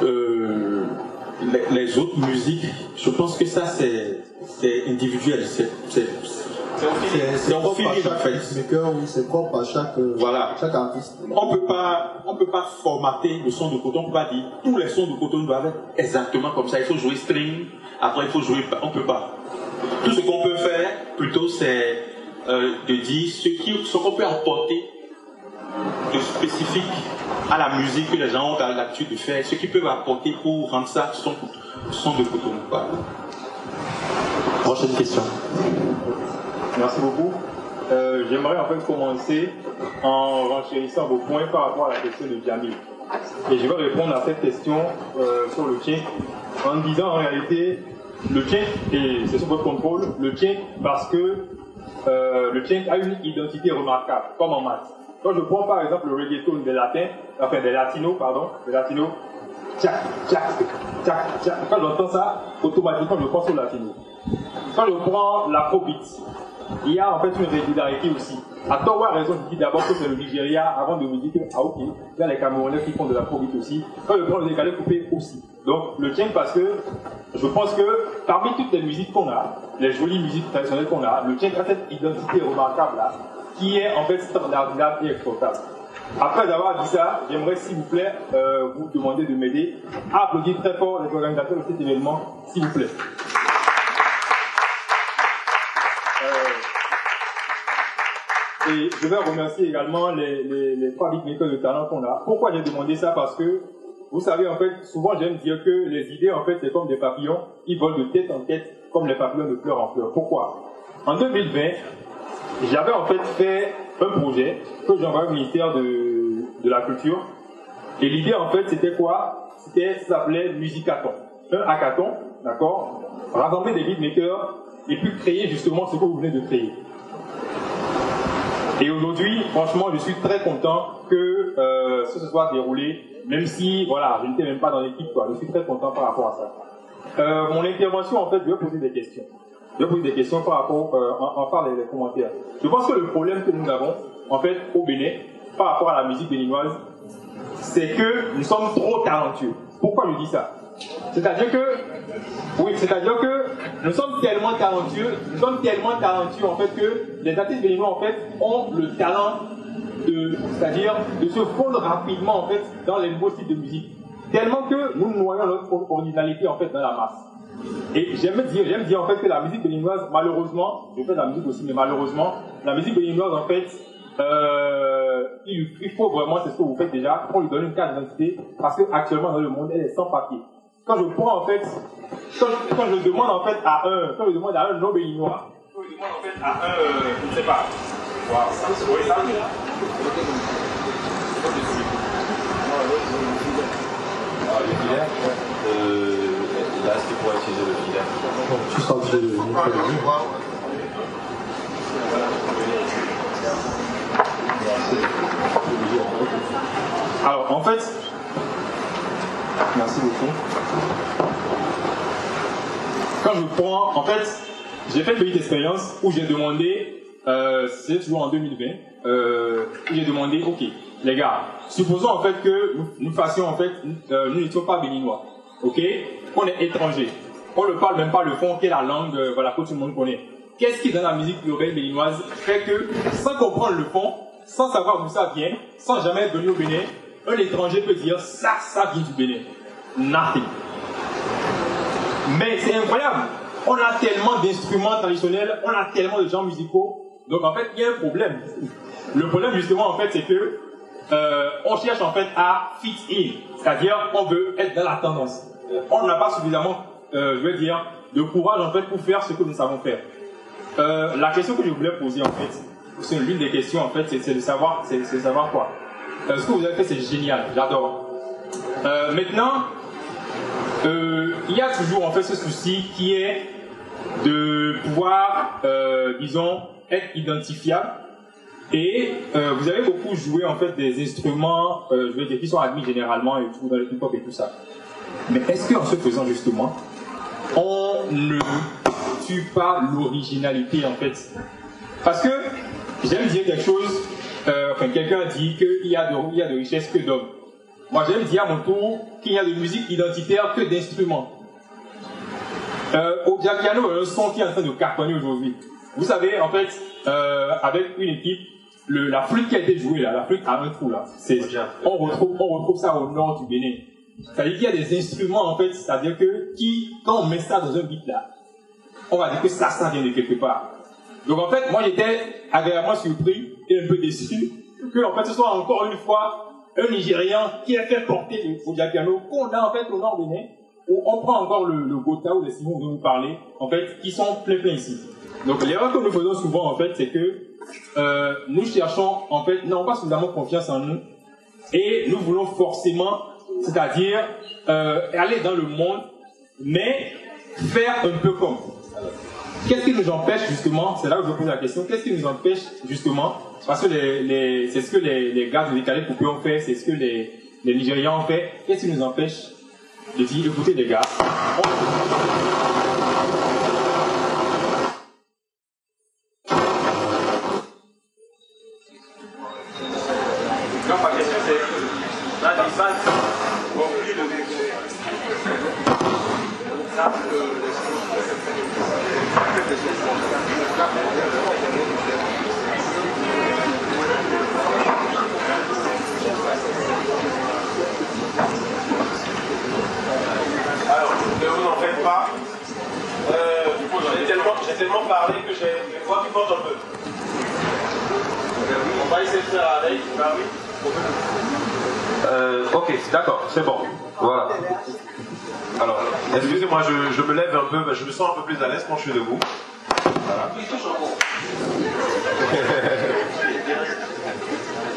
euh, les, autres musiques, je pense que ça, c'est individuel. C'est c'est propre à chaque c'est propre à chaque, voilà. chaque artiste. On peut pas, on peut pas formater le son de coton, on peut pas dire tous les sons de coton doivent être exactement comme ça. Il faut jouer string, après il faut jouer, on peut pas. Tout ce qu'on peut faire, plutôt, c'est euh, de dire ce qu'on peut apporter de spécifique à la musique que les gens ont l'habitude de faire, ce qu'ils peuvent apporter pour rendre ça son, son de coton. Prochaine question. Merci beaucoup. Euh, j'aimerais en fait commencer en renchérissant vos points par rapport à la question de Jamil. Et je vais répondre à cette question euh, sur le tien en disant en réalité le tien, et c'est sous votre contrôle, le tien parce que euh, le tien a une identité remarquable, comme en maths. Quand je prends par exemple le reggaeton des latins, enfin des latinos, pardon, des latinos, tchac, tchac, tchac, tchac. Quand j'entends ça, automatiquement je pense au latino. Quand je prends l'afrobeat, il y a en fait une régularité aussi. À tort ou à raison, je dis d'abord que c'est le Nigeria avant de vous dire que, ah ok, il y a les Camerounais qui font de la l'afrobeat aussi. Quand le prend le décalé coupé aussi. Donc le tien parce que je pense que parmi toutes les musiques qu'on a, les jolies musiques traditionnelles qu'on a, le tien a cette identité remarquable là, qui est en fait standardisable et exportable. Après avoir dit ça, j'aimerais s'il vous plaît euh, vous demander de m'aider à applaudir très fort les organisateurs de cet événement, s'il vous plaît. Euh, et je vais remercier également les, les, les trois de talent qu'on a. Pourquoi j'ai demandé ça? Parce que, vous savez, en fait, souvent j'aime dire que les idées, en fait, c'est comme des papillons, ils volent de tête en tête, comme les papillons de fleur en fleur. Pourquoi? En 2020, j'avais en fait fait un projet que j'ai envoyé au ministère de, de la Culture. Et l'idée, en fait, c'était quoi? C'était, ça s'appelait Musicathon. Un hackathon, d'accord? Rassembler des beatmakers et puis créer justement ce que vous venez de créer. Et aujourd'hui, franchement, je suis très content que euh, ce soit déroulé, même si, voilà, je n'étais même pas dans l'équipe, quoi. Je suis très content par rapport à ça. Euh, mon intervention, en fait, je vais poser des questions. Je vais poser des questions par rapport, euh, en, commentaires. Je pense que le problème que nous avons, en fait, au Bénin, par rapport à la musique béninoise, c'est que nous sommes trop talentueux. Pourquoi je dis ça? C'est-à-dire que, oui, c'est-à-dire que nous sommes tellement talentueux, nous sommes tellement talentueux en fait que les artistes béninois en fait ont le talent c'est-à-dire de se fondre rapidement en fait dans les nouveaux styles de musique, tellement que nous noyons notre originalité en fait dans la masse. Et j'aime dire, j'aime dire en fait que la musique béninoise, malheureusement, je fais de la musique aussi, mais malheureusement, la musique béninoise en fait, euh, il, faut vraiment, c'est ce que vous faites déjà, qu'on lui donne une carte d'identité, parce qu'actuellement dans le monde, elle est sans papier. Quand je prends en fait, quand je, quand je demande en fait à un, quand je demande à un non béninois, demande en fait à un, ne sais pas, wow, oui, là, qu'il pourrait utiliser le Bon, tu que le micro Alors, en fait, merci beaucoup. Quand je prends, en fait, j'ai fait une petite expérience où j'ai demandé, euh, c'est toujours en 2020, euh, où j'ai demandé, ok, les gars, supposons en fait que nous, nous fassions en fait, euh, nous n'étions pas béninois, ok, on est étranger, on ne parle même pas le fond, qui est la langue, euh, voilà, que tout le monde connaît. Qu'est-ce qui dans la musique urbaine béninoise fait que, sans comprendre le fond, sans savoir d'où ça vient, sans jamais être venu au Bénin, un étranger peut dire ça, ça vient du Bénin. Nothing. Mais c'est incroyable. On a tellement d'instruments traditionnels, on a tellement de gens musicaux. Donc en fait, il y a un problème. Le problème justement en fait, c'est que euh, on cherche en fait à fit in, c'est-à-dire on veut être dans la tendance. On n'a pas suffisamment, euh, je veux dire, de courage en fait pour faire ce que nous savons faire. Euh, la question que je voulais poser en fait, c'est l'une des questions en fait, c'est de savoir, c'est de savoir quoi. Euh, ce que vous avez fait, c'est génial, j'adore. Euh, maintenant, euh, il y a toujours en fait ce souci qui est de pouvoir, euh, disons, être identifiable. Et euh, vous avez beaucoup joué en fait des instruments, je veux qui sont admis généralement et tout dans le hip-hop et tout ça. Mais est-ce qu'en se faisant justement, on ne tue pas l'originalité en fait? Parce que j'aime dire quelque chose, enfin quelqu'un dit qu'il y, a de, y a de richesse que d'hommes. Moi j'aime dire à mon tour qu'il y a de musique identitaire que d'instruments. Euh, au piano, un son qui est en train de cartonner aujourd'hui. Vous savez, en fait, euh, avec une équipe, le, la flûte qui a été jouée là, la flûte a un trou là. C'est, on retrouve, on retrouve ça au nord du Bénin. C'est-à-dire qu'il y a des instruments en fait, c'est-à-dire que qui, quand on met ça dans un beat là, on va dire que ça, ça vient de quelque part. Donc en fait, moi j'étais agréablement surpris et un peu déçu que en fait ce soit encore une fois un Nigérian qui a fait porter le Fodiapiano qu'on a en fait au nord Bénin, où on prend encore le, le Gotha ou les Simons dont vous parlez, en fait, qui sont plein plein ici. Donc l'erreur que nous faisons souvent en fait, c'est que euh, nous cherchons en fait, n'avons pas suffisamment confiance en nous et nous voulons forcément, c'est-à-dire euh, aller dans le monde, mais faire un peu comme. Qu'est-ce qui nous empêche justement, c'est là où je pose la question, qu'est-ce qui nous empêche justement, parce que c'est ce que les, les gars de Décalé Coupé ont fait, c'est ce que les, les Nigérians ont fait, qu'est-ce qui nous empêche de dire écoutez les gars, Thank. J'ai tellement, parlé que j'ai une voix qui porte un peu. On va essayer de faire avec. Bah oui. Euh, ok, d'accord, c'est bon. Voilà. Alors, excusez-moi, je, je me lève un peu, je me sens un peu plus à l'aise quand je suis debout. Voilà.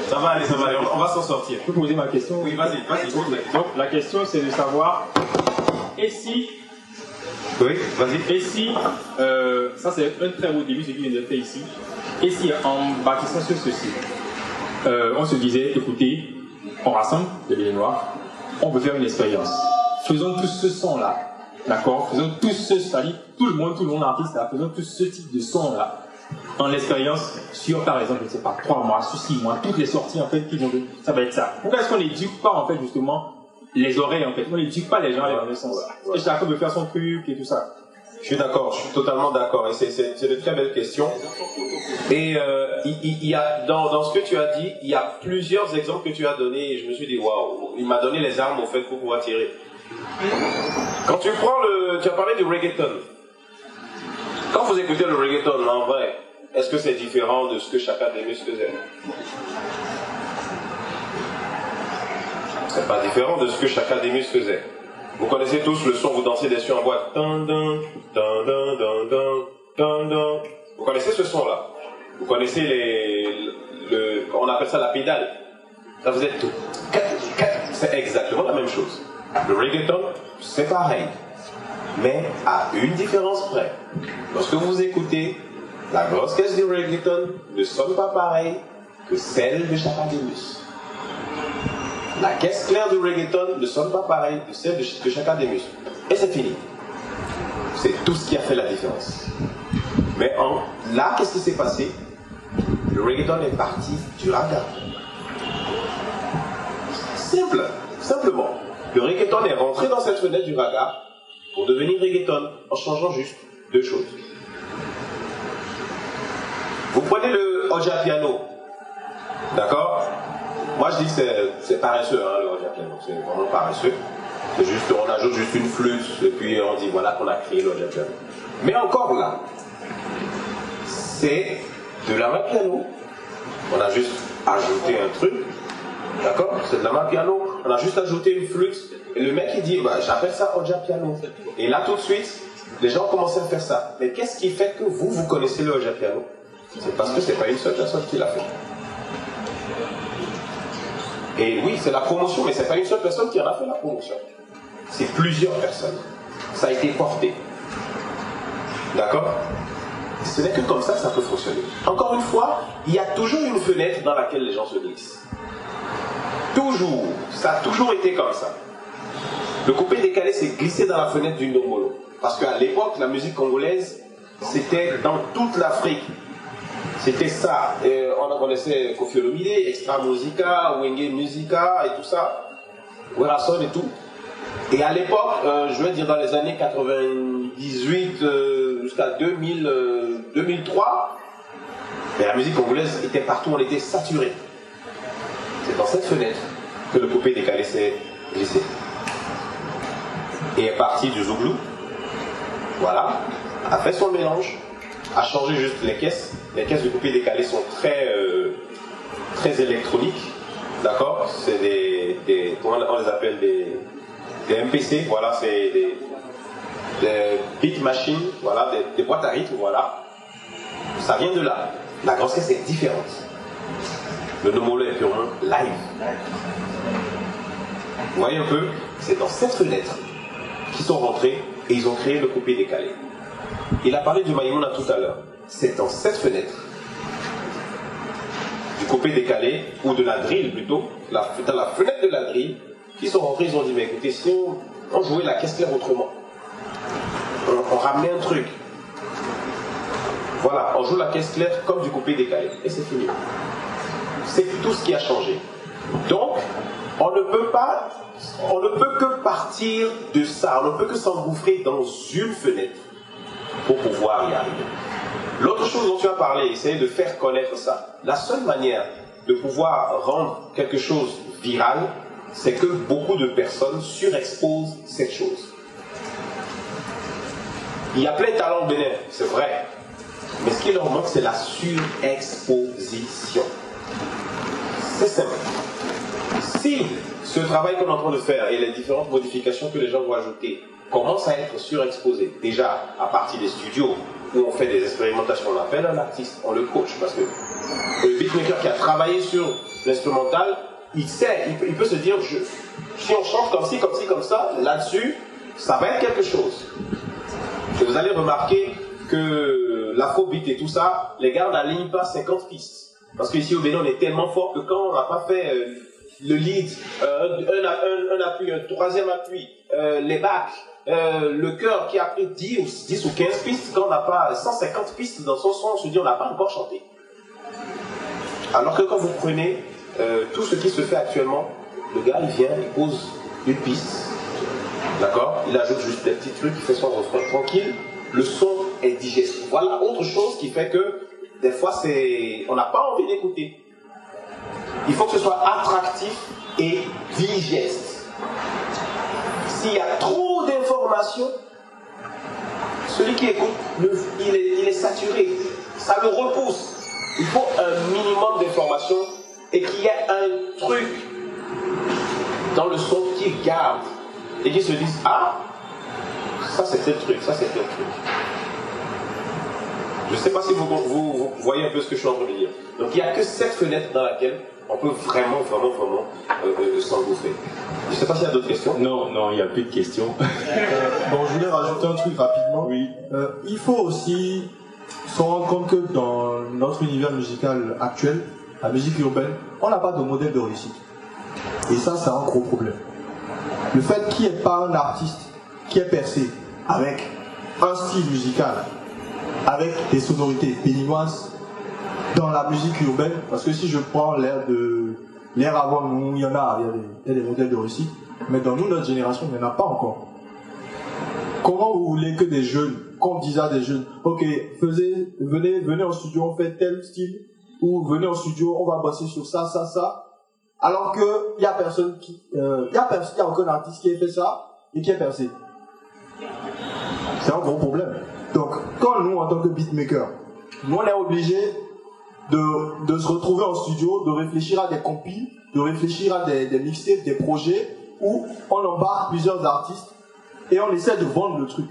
Ça va aller, ça va aller, on, on va s'en sortir. Je peux poser ma question Oui, vas-y, vas-y. Donc la question c'est de savoir et si Oui, vas-y. et si euh, ça c'est un très beau début ce qui vient d'être fait ici. Et si en bâtissant sur ceci euh, on se disait écoutez on rassemble les billets noirs on peut faire une expérience. Faisons tous ce son là d'accord? Faisons tous ce c'est-à-dire tout le monde tout le monde artiste là faisons tous ce type de son là en expérience sur, par exemple, je ne sais pas, trois mois, sur six mois, toutes les sorties, en fait, qui vont, ça va être ça. Pourquoi est-ce qu'on n'éduque pas, en fait, justement, les oreilles, en fait? On n'éduque pas les gens à sens. Et chacun veut faire son truc et tout ça. Je suis d'accord, je suis totalement d'accord. Et c'est, de très belles questions. Et euh, il, il- y a, dans, dans ce que tu as dit, il y a plusieurs exemples que tu as donnés et je me suis dit, waouh, il m'a donné les armes, au fait, pour pouvoir tirer. Quand tu prends le. Tu as parlé du reggaeton. Quand vous écoutez le reggaeton, en vrai, est-ce que c'est différent de ce que chacun des mus faisait? C'est pas différent de ce que chacun des faisait. Vous connaissez tous le son, vous dansez dessus en boîte. Vous connaissez ce son-là? Vous connaissez les, le, on appelle ça la pédale. Ça vous êtes tout. C'est exactement la même chose. Le reggaeton, c'est pareil. Mais à une différence près. Lorsque vous écoutez, la grosse caisse du reggaeton ne sonne pas pareil que celle de Chapademus. La caisse claire du reggaeton ne sonne pas pareil que celle de, ch- de Chapademus. Et c'est fini. C'est tout ce qui a fait la différence. Mais là, qu'est-ce qui s'est passé? Le reggaeton est parti du raga. Simple, simplement. Le reggaeton est rentré dans cette fenêtre du raga pour devenir reggaeton en changeant juste deux choses. Vous prenez le Oja Piano, d'accord? Moi je dis que c'est- paresseux, hein, le Oja Piano, c'est vraiment paresseux. C'est juste, on ajoute juste une flûte et puis on dit voilà qu'on a créé le Oja Piano. Mais encore là, c'est de la main piano. On a juste ajouté un truc, d'accord? C'est de la main piano. On a juste ajouté une flûte. Et le mec il dit bah, j'appelle ça Oja Piano. Et là tout de suite, les gens commencent à faire ça. Mais qu'est-ce qui fait que vous, vous connaissez le Oja Piano C'est parce que c'est pas une seule personne qui l'a fait. Et oui, c'est la promotion, mais c'est pas une seule personne qui en a fait la promotion. C'est plusieurs personnes. Ça a été porté. D'accord? Ce n'est que comme ça que ça peut fonctionner. Encore une fois, il y a toujours une fenêtre dans laquelle les gens se glissent. Toujours. Ça a toujours été comme ça. Le coupé décalé s'est glissé dans la fenêtre du Ndombolo. Parce qu'à l'époque, la musique congolaise, c'était dans toute l'Afrique. C'était ça. Et on connaissait Kofi Olomide, Extra Musica, Wenge Musica et tout ça. Werason et tout. Et à l'époque, euh, je vais dire dans les années 98 euh, jusqu'à 2000, euh, 2003, mais la musique congolaise était partout, on était saturé. C'est dans cette fenêtre que le coupé décalé s'est glissé. Et est parti du zouglou, voilà, a fait son mélange, a changé juste les caisses. Les caisses de coupé décalé sont très, euh, très électroniques, d'accord? C'est des, des, comment on les appelle des, des MPC, voilà, c'est des, des beat machines, voilà, des, des boîtes à rythme, voilà. Ça vient de là. La grosse caisse est différente. Le nomolo est purement live. Vous voyez un peu? C'est dans cette fenêtre qu'ils sont rentrés et ils ont créé le coupé décalé. Il a parlé du Maïmouna tout à l'heure. C'est dans cette fenêtre du coupé décalé, ou de la drill plutôt, dans la fenêtre de la drill, qu'ils sont rentrés, ils ont dit, mais écoutez, si on, on jouait la caisse claire autrement, on, on ramenait un truc. Voilà, on joue la caisse claire comme du coupé décalé, et c'est fini. C'est tout ce qui a changé. Donc, On ne peut pas, on ne peut que partir de ça, on ne peut que s'engouffrer dans une fenêtre pour pouvoir y arriver. L'autre chose dont tu as parlé, essayer de faire connaître ça. La seule manière de pouvoir rendre quelque chose viral, c'est que beaucoup de personnes surexposent cette chose. Il y a plein de talents au c'est vrai. Mais ce qui leur manque, c'est la surexposition. C'est simple. Si ce travail qu'on est en train de faire et les différentes modifications que les gens vont ajouter commencent à être surexposés, déjà à partir des studios où on fait des expérimentations, on appelle un artiste, on le coach, parce que le beatmaker qui a travaillé sur l'instrumental, il sait, il peut, se dire, si on change comme ci, comme ci, comme ça, là-dessus, ça va être quelque chose. Et vous allez remarquer que l'afrobeat et tout ça, les gars n'alignent pas 50 pistes. Parce qu'ici au Bénin, on est tellement fort que quand on n'a pas fait euh, le lead, euh, un, appui, un troisième appui, euh, les bacs, le cœur qui a pris 10, 10 ou 15 pistes, quand on n'a pas 150 pistes dans son son, on se dit on n'a pas encore chanté. Alors que quand vous prenez tout ce qui se fait actuellement, le gars il vient, il pose une piste, d'accord? Il ajoute juste des petits trucs, il fait son refrain tranquille, le son est digeste. Voilà autre chose qui fait que des fois c'est, on n'a pas envie d'écouter. Il faut que ce soit attractif et digeste. S'il y a trop d'informations, celui qui écoute, il est, saturé. Ça le repousse. Il faut un minimum d'informations et qu'il y ait un truc dans le son qui garde et qui se dise Ah, ça c'est tel truc, ça c'est tel truc. Je ne sais pas si vous, vous, voyez un peu ce que je suis en train de dire. Donc il n'y a que cette fenêtre dans laquelle on peut vraiment, vraiment, vraiment euh, euh, s'engouffrer. Je ne sais pas s'il y a d'autres questions. Non, non, il n'y a plus de questions. Euh, bon, je voulais rajouter un truc rapidement. Oui. il faut aussi se rendre compte que dans notre univers musical actuel, la musique urbaine, on n'a pas de modèle de réussite. Et ça, c'est un gros problème. Le fait qu'il n'y ait pas un artiste qui est percé avec un style musical, avec des sonorités béninoises dans la musique urbaine, parce que si je prends l'air de avant nous, il y en a, il y a, des, modèles de réussite, mais dans nous, notre génération, il n'y en a pas encore. Comment vous voulez que des jeunes, qu'on dise à des jeunes, ok, venez, venez au studio, on fait tel style, ou venez au studio, on va bosser sur ça, ça, ça, alors que il y a personne qui, euh, y a personne, a aucun artiste qui ait fait ça et qui est percé. C'est un gros problème. Donc, quand nous, en tant que beatmaker, nous on est obligé de, se retrouver en studio, de réfléchir à des compiles, de réfléchir à des, des mixtapes, des projets où on embarque plusieurs artistes et on essaie de vendre le truc.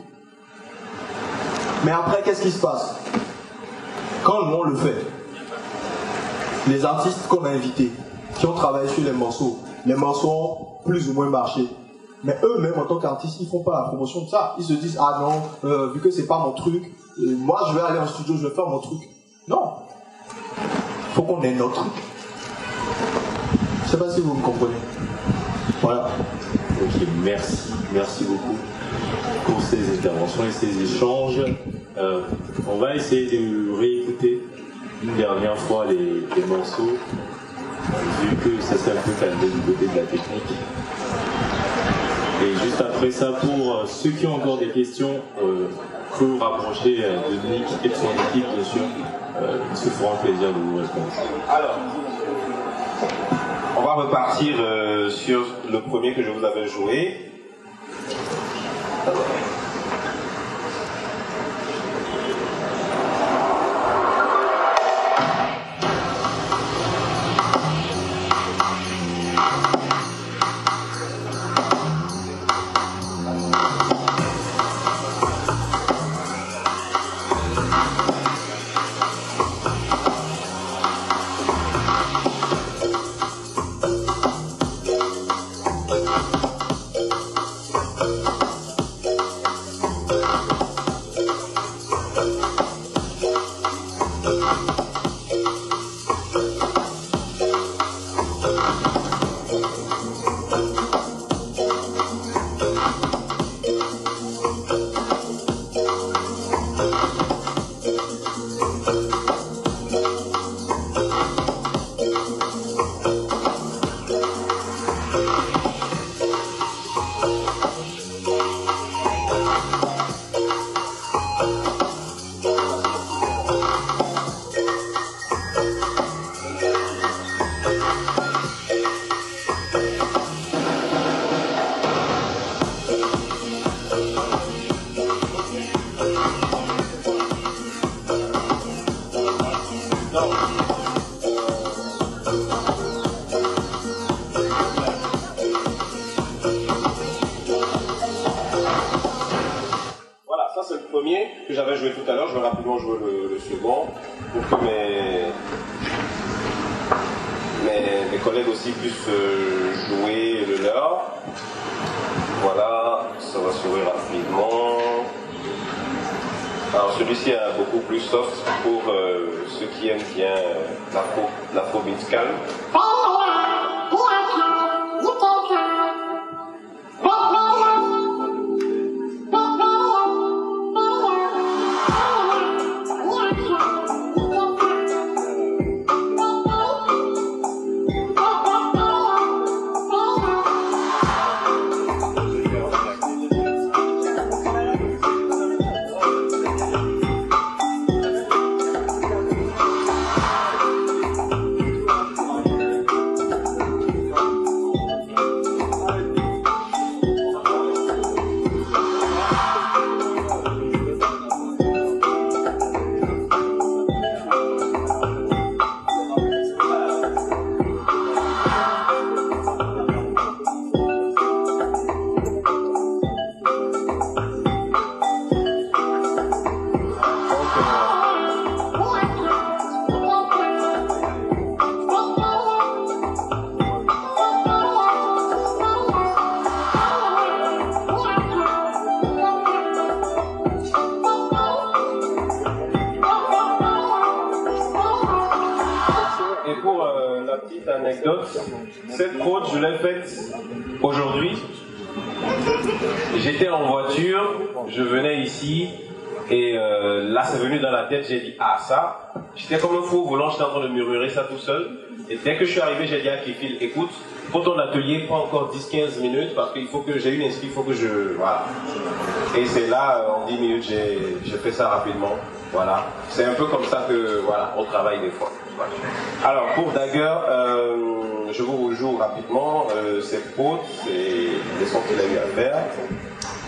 Mais après, qu'est-ce qui se passe? Quand on le fait, les artistes a invités, qui ont travaillé sur les morceaux. Les morceaux ont plus ou moins marché. Mais eux-mêmes, en tant qu'artistes, ils font pas la promotion de ça. Ils se disent, ah non, euh, vu que c'est pas mon truc, euh, moi je vais aller en studio, je vais faire mon truc. Non. Faut qu'on ait notre truc. Je sais pas si vous me comprenez. Voilà. Ok, merci, merci beaucoup pour ces interventions et ces échanges. Euh, on va essayer de réécouter une dernière fois les, les morceaux vu que ça s'est un peu calmé du côté de la technique. Et juste après ça, pour euh, ceux qui ont encore des questions, euh, vous rapprocher euh, de Nick et de son équipe, bien sûr. Euh, se feront un plaisir de vous répondre? Alors, on va repartir sur le premier que je vous avais joué. L'afro-beat J'étais comme un fou volant, j'étais en train de murmurer ça tout seul. Et dès que je suis arrivé, j'ai dit à Kifil, écoute, pour ton atelier, pas encore 10-15 minutes, parce qu'il faut que j'ai une inscrit, il faut que je. Voilà. Et c'est là, euh, en 10 minutes, j'ai fait ça rapidement. Voilà. C'est un peu comme ça que voilà, on travaille des fois. Alors pour Dagger, euh, je vous joue rapidement euh, cette faute, c'est les sons qu'il a eu à faire.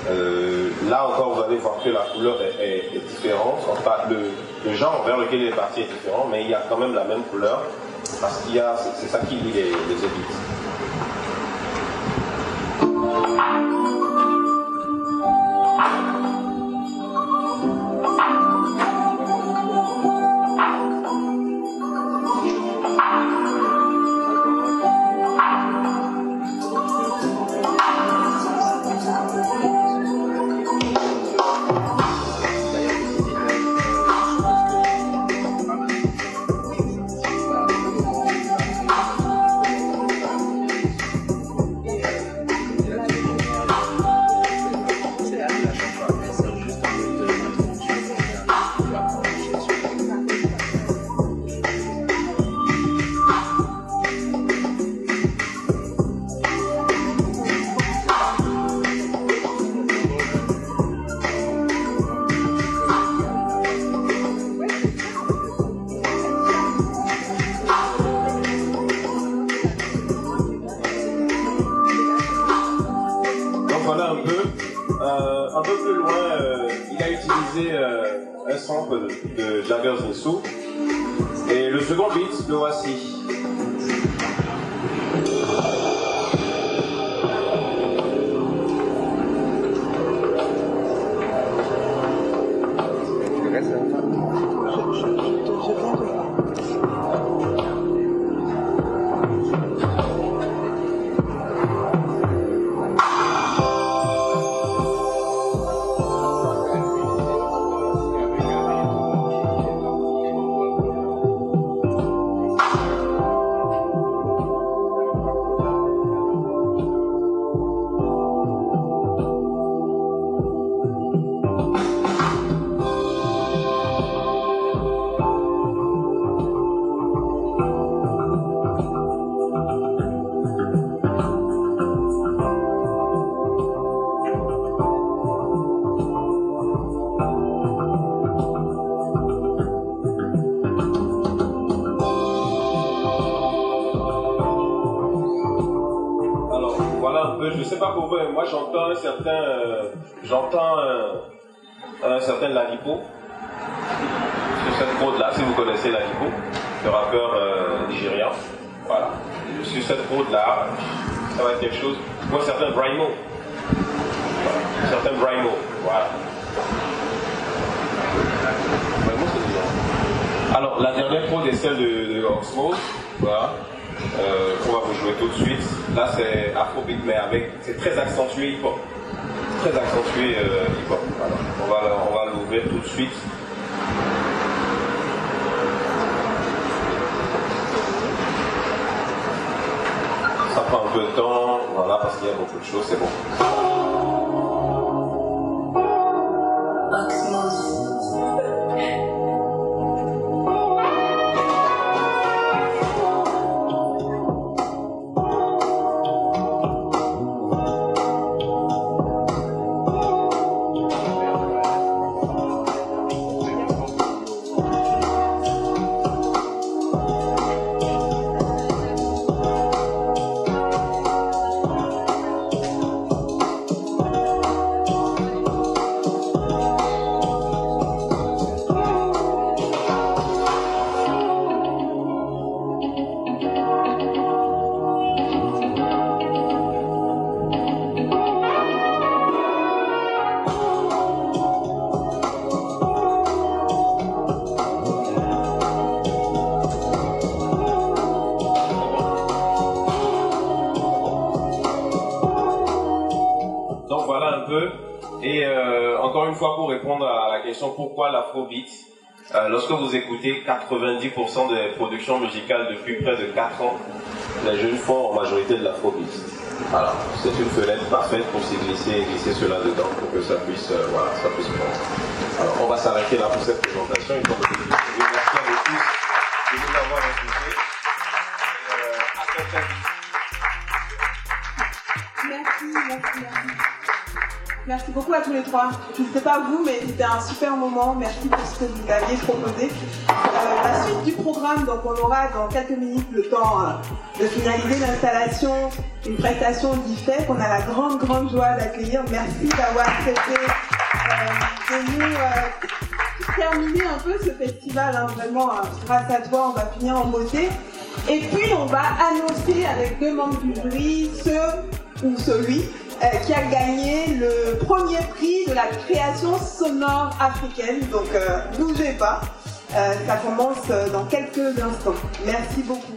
Euh, là encore, vous allez voir que la couleur est, différente. Enfin, le, genre vers lequel il est parti est différent, mais il y a quand même la même couleur parce qu'il y a, c'est ça qui lie les, les élites. Et le second beat, le voici. Pourquoi l'afrobeat, euh, lorsque vous écoutez 90% des productions musicales depuis près de 4 ans, les jeunes font en majorité de l'afrobeat. Voilà, c'est une fenêtre parfaite pour s'y glisser et glisser cela dedans pour que ça puisse, euh, voilà, ça puisse prendre. Alors on va s'arrêter là pour cette présentation. Les trois. Je ne sais pas vous, mais c'était un super moment. Merci pour ce que vous aviez proposé. Euh, la suite du programme, donc on aura dans quelques minutes le temps euh, de finaliser l'installation, une prestation d'IFEC qu'on a la grande, grande joie d'accueillir. Merci d'avoir accepté euh, de nous terminer un peu ce festival. hein. Vraiment, grâce à toi, on va finir en beauté. Et puis, on va annoncer avec deux membres du jury ce ou celui euh, qui a gagné le premier prix de la création sonore africaine. Donc, euh, bougez pas. Euh, ça commence dans quelques instants. Merci beaucoup.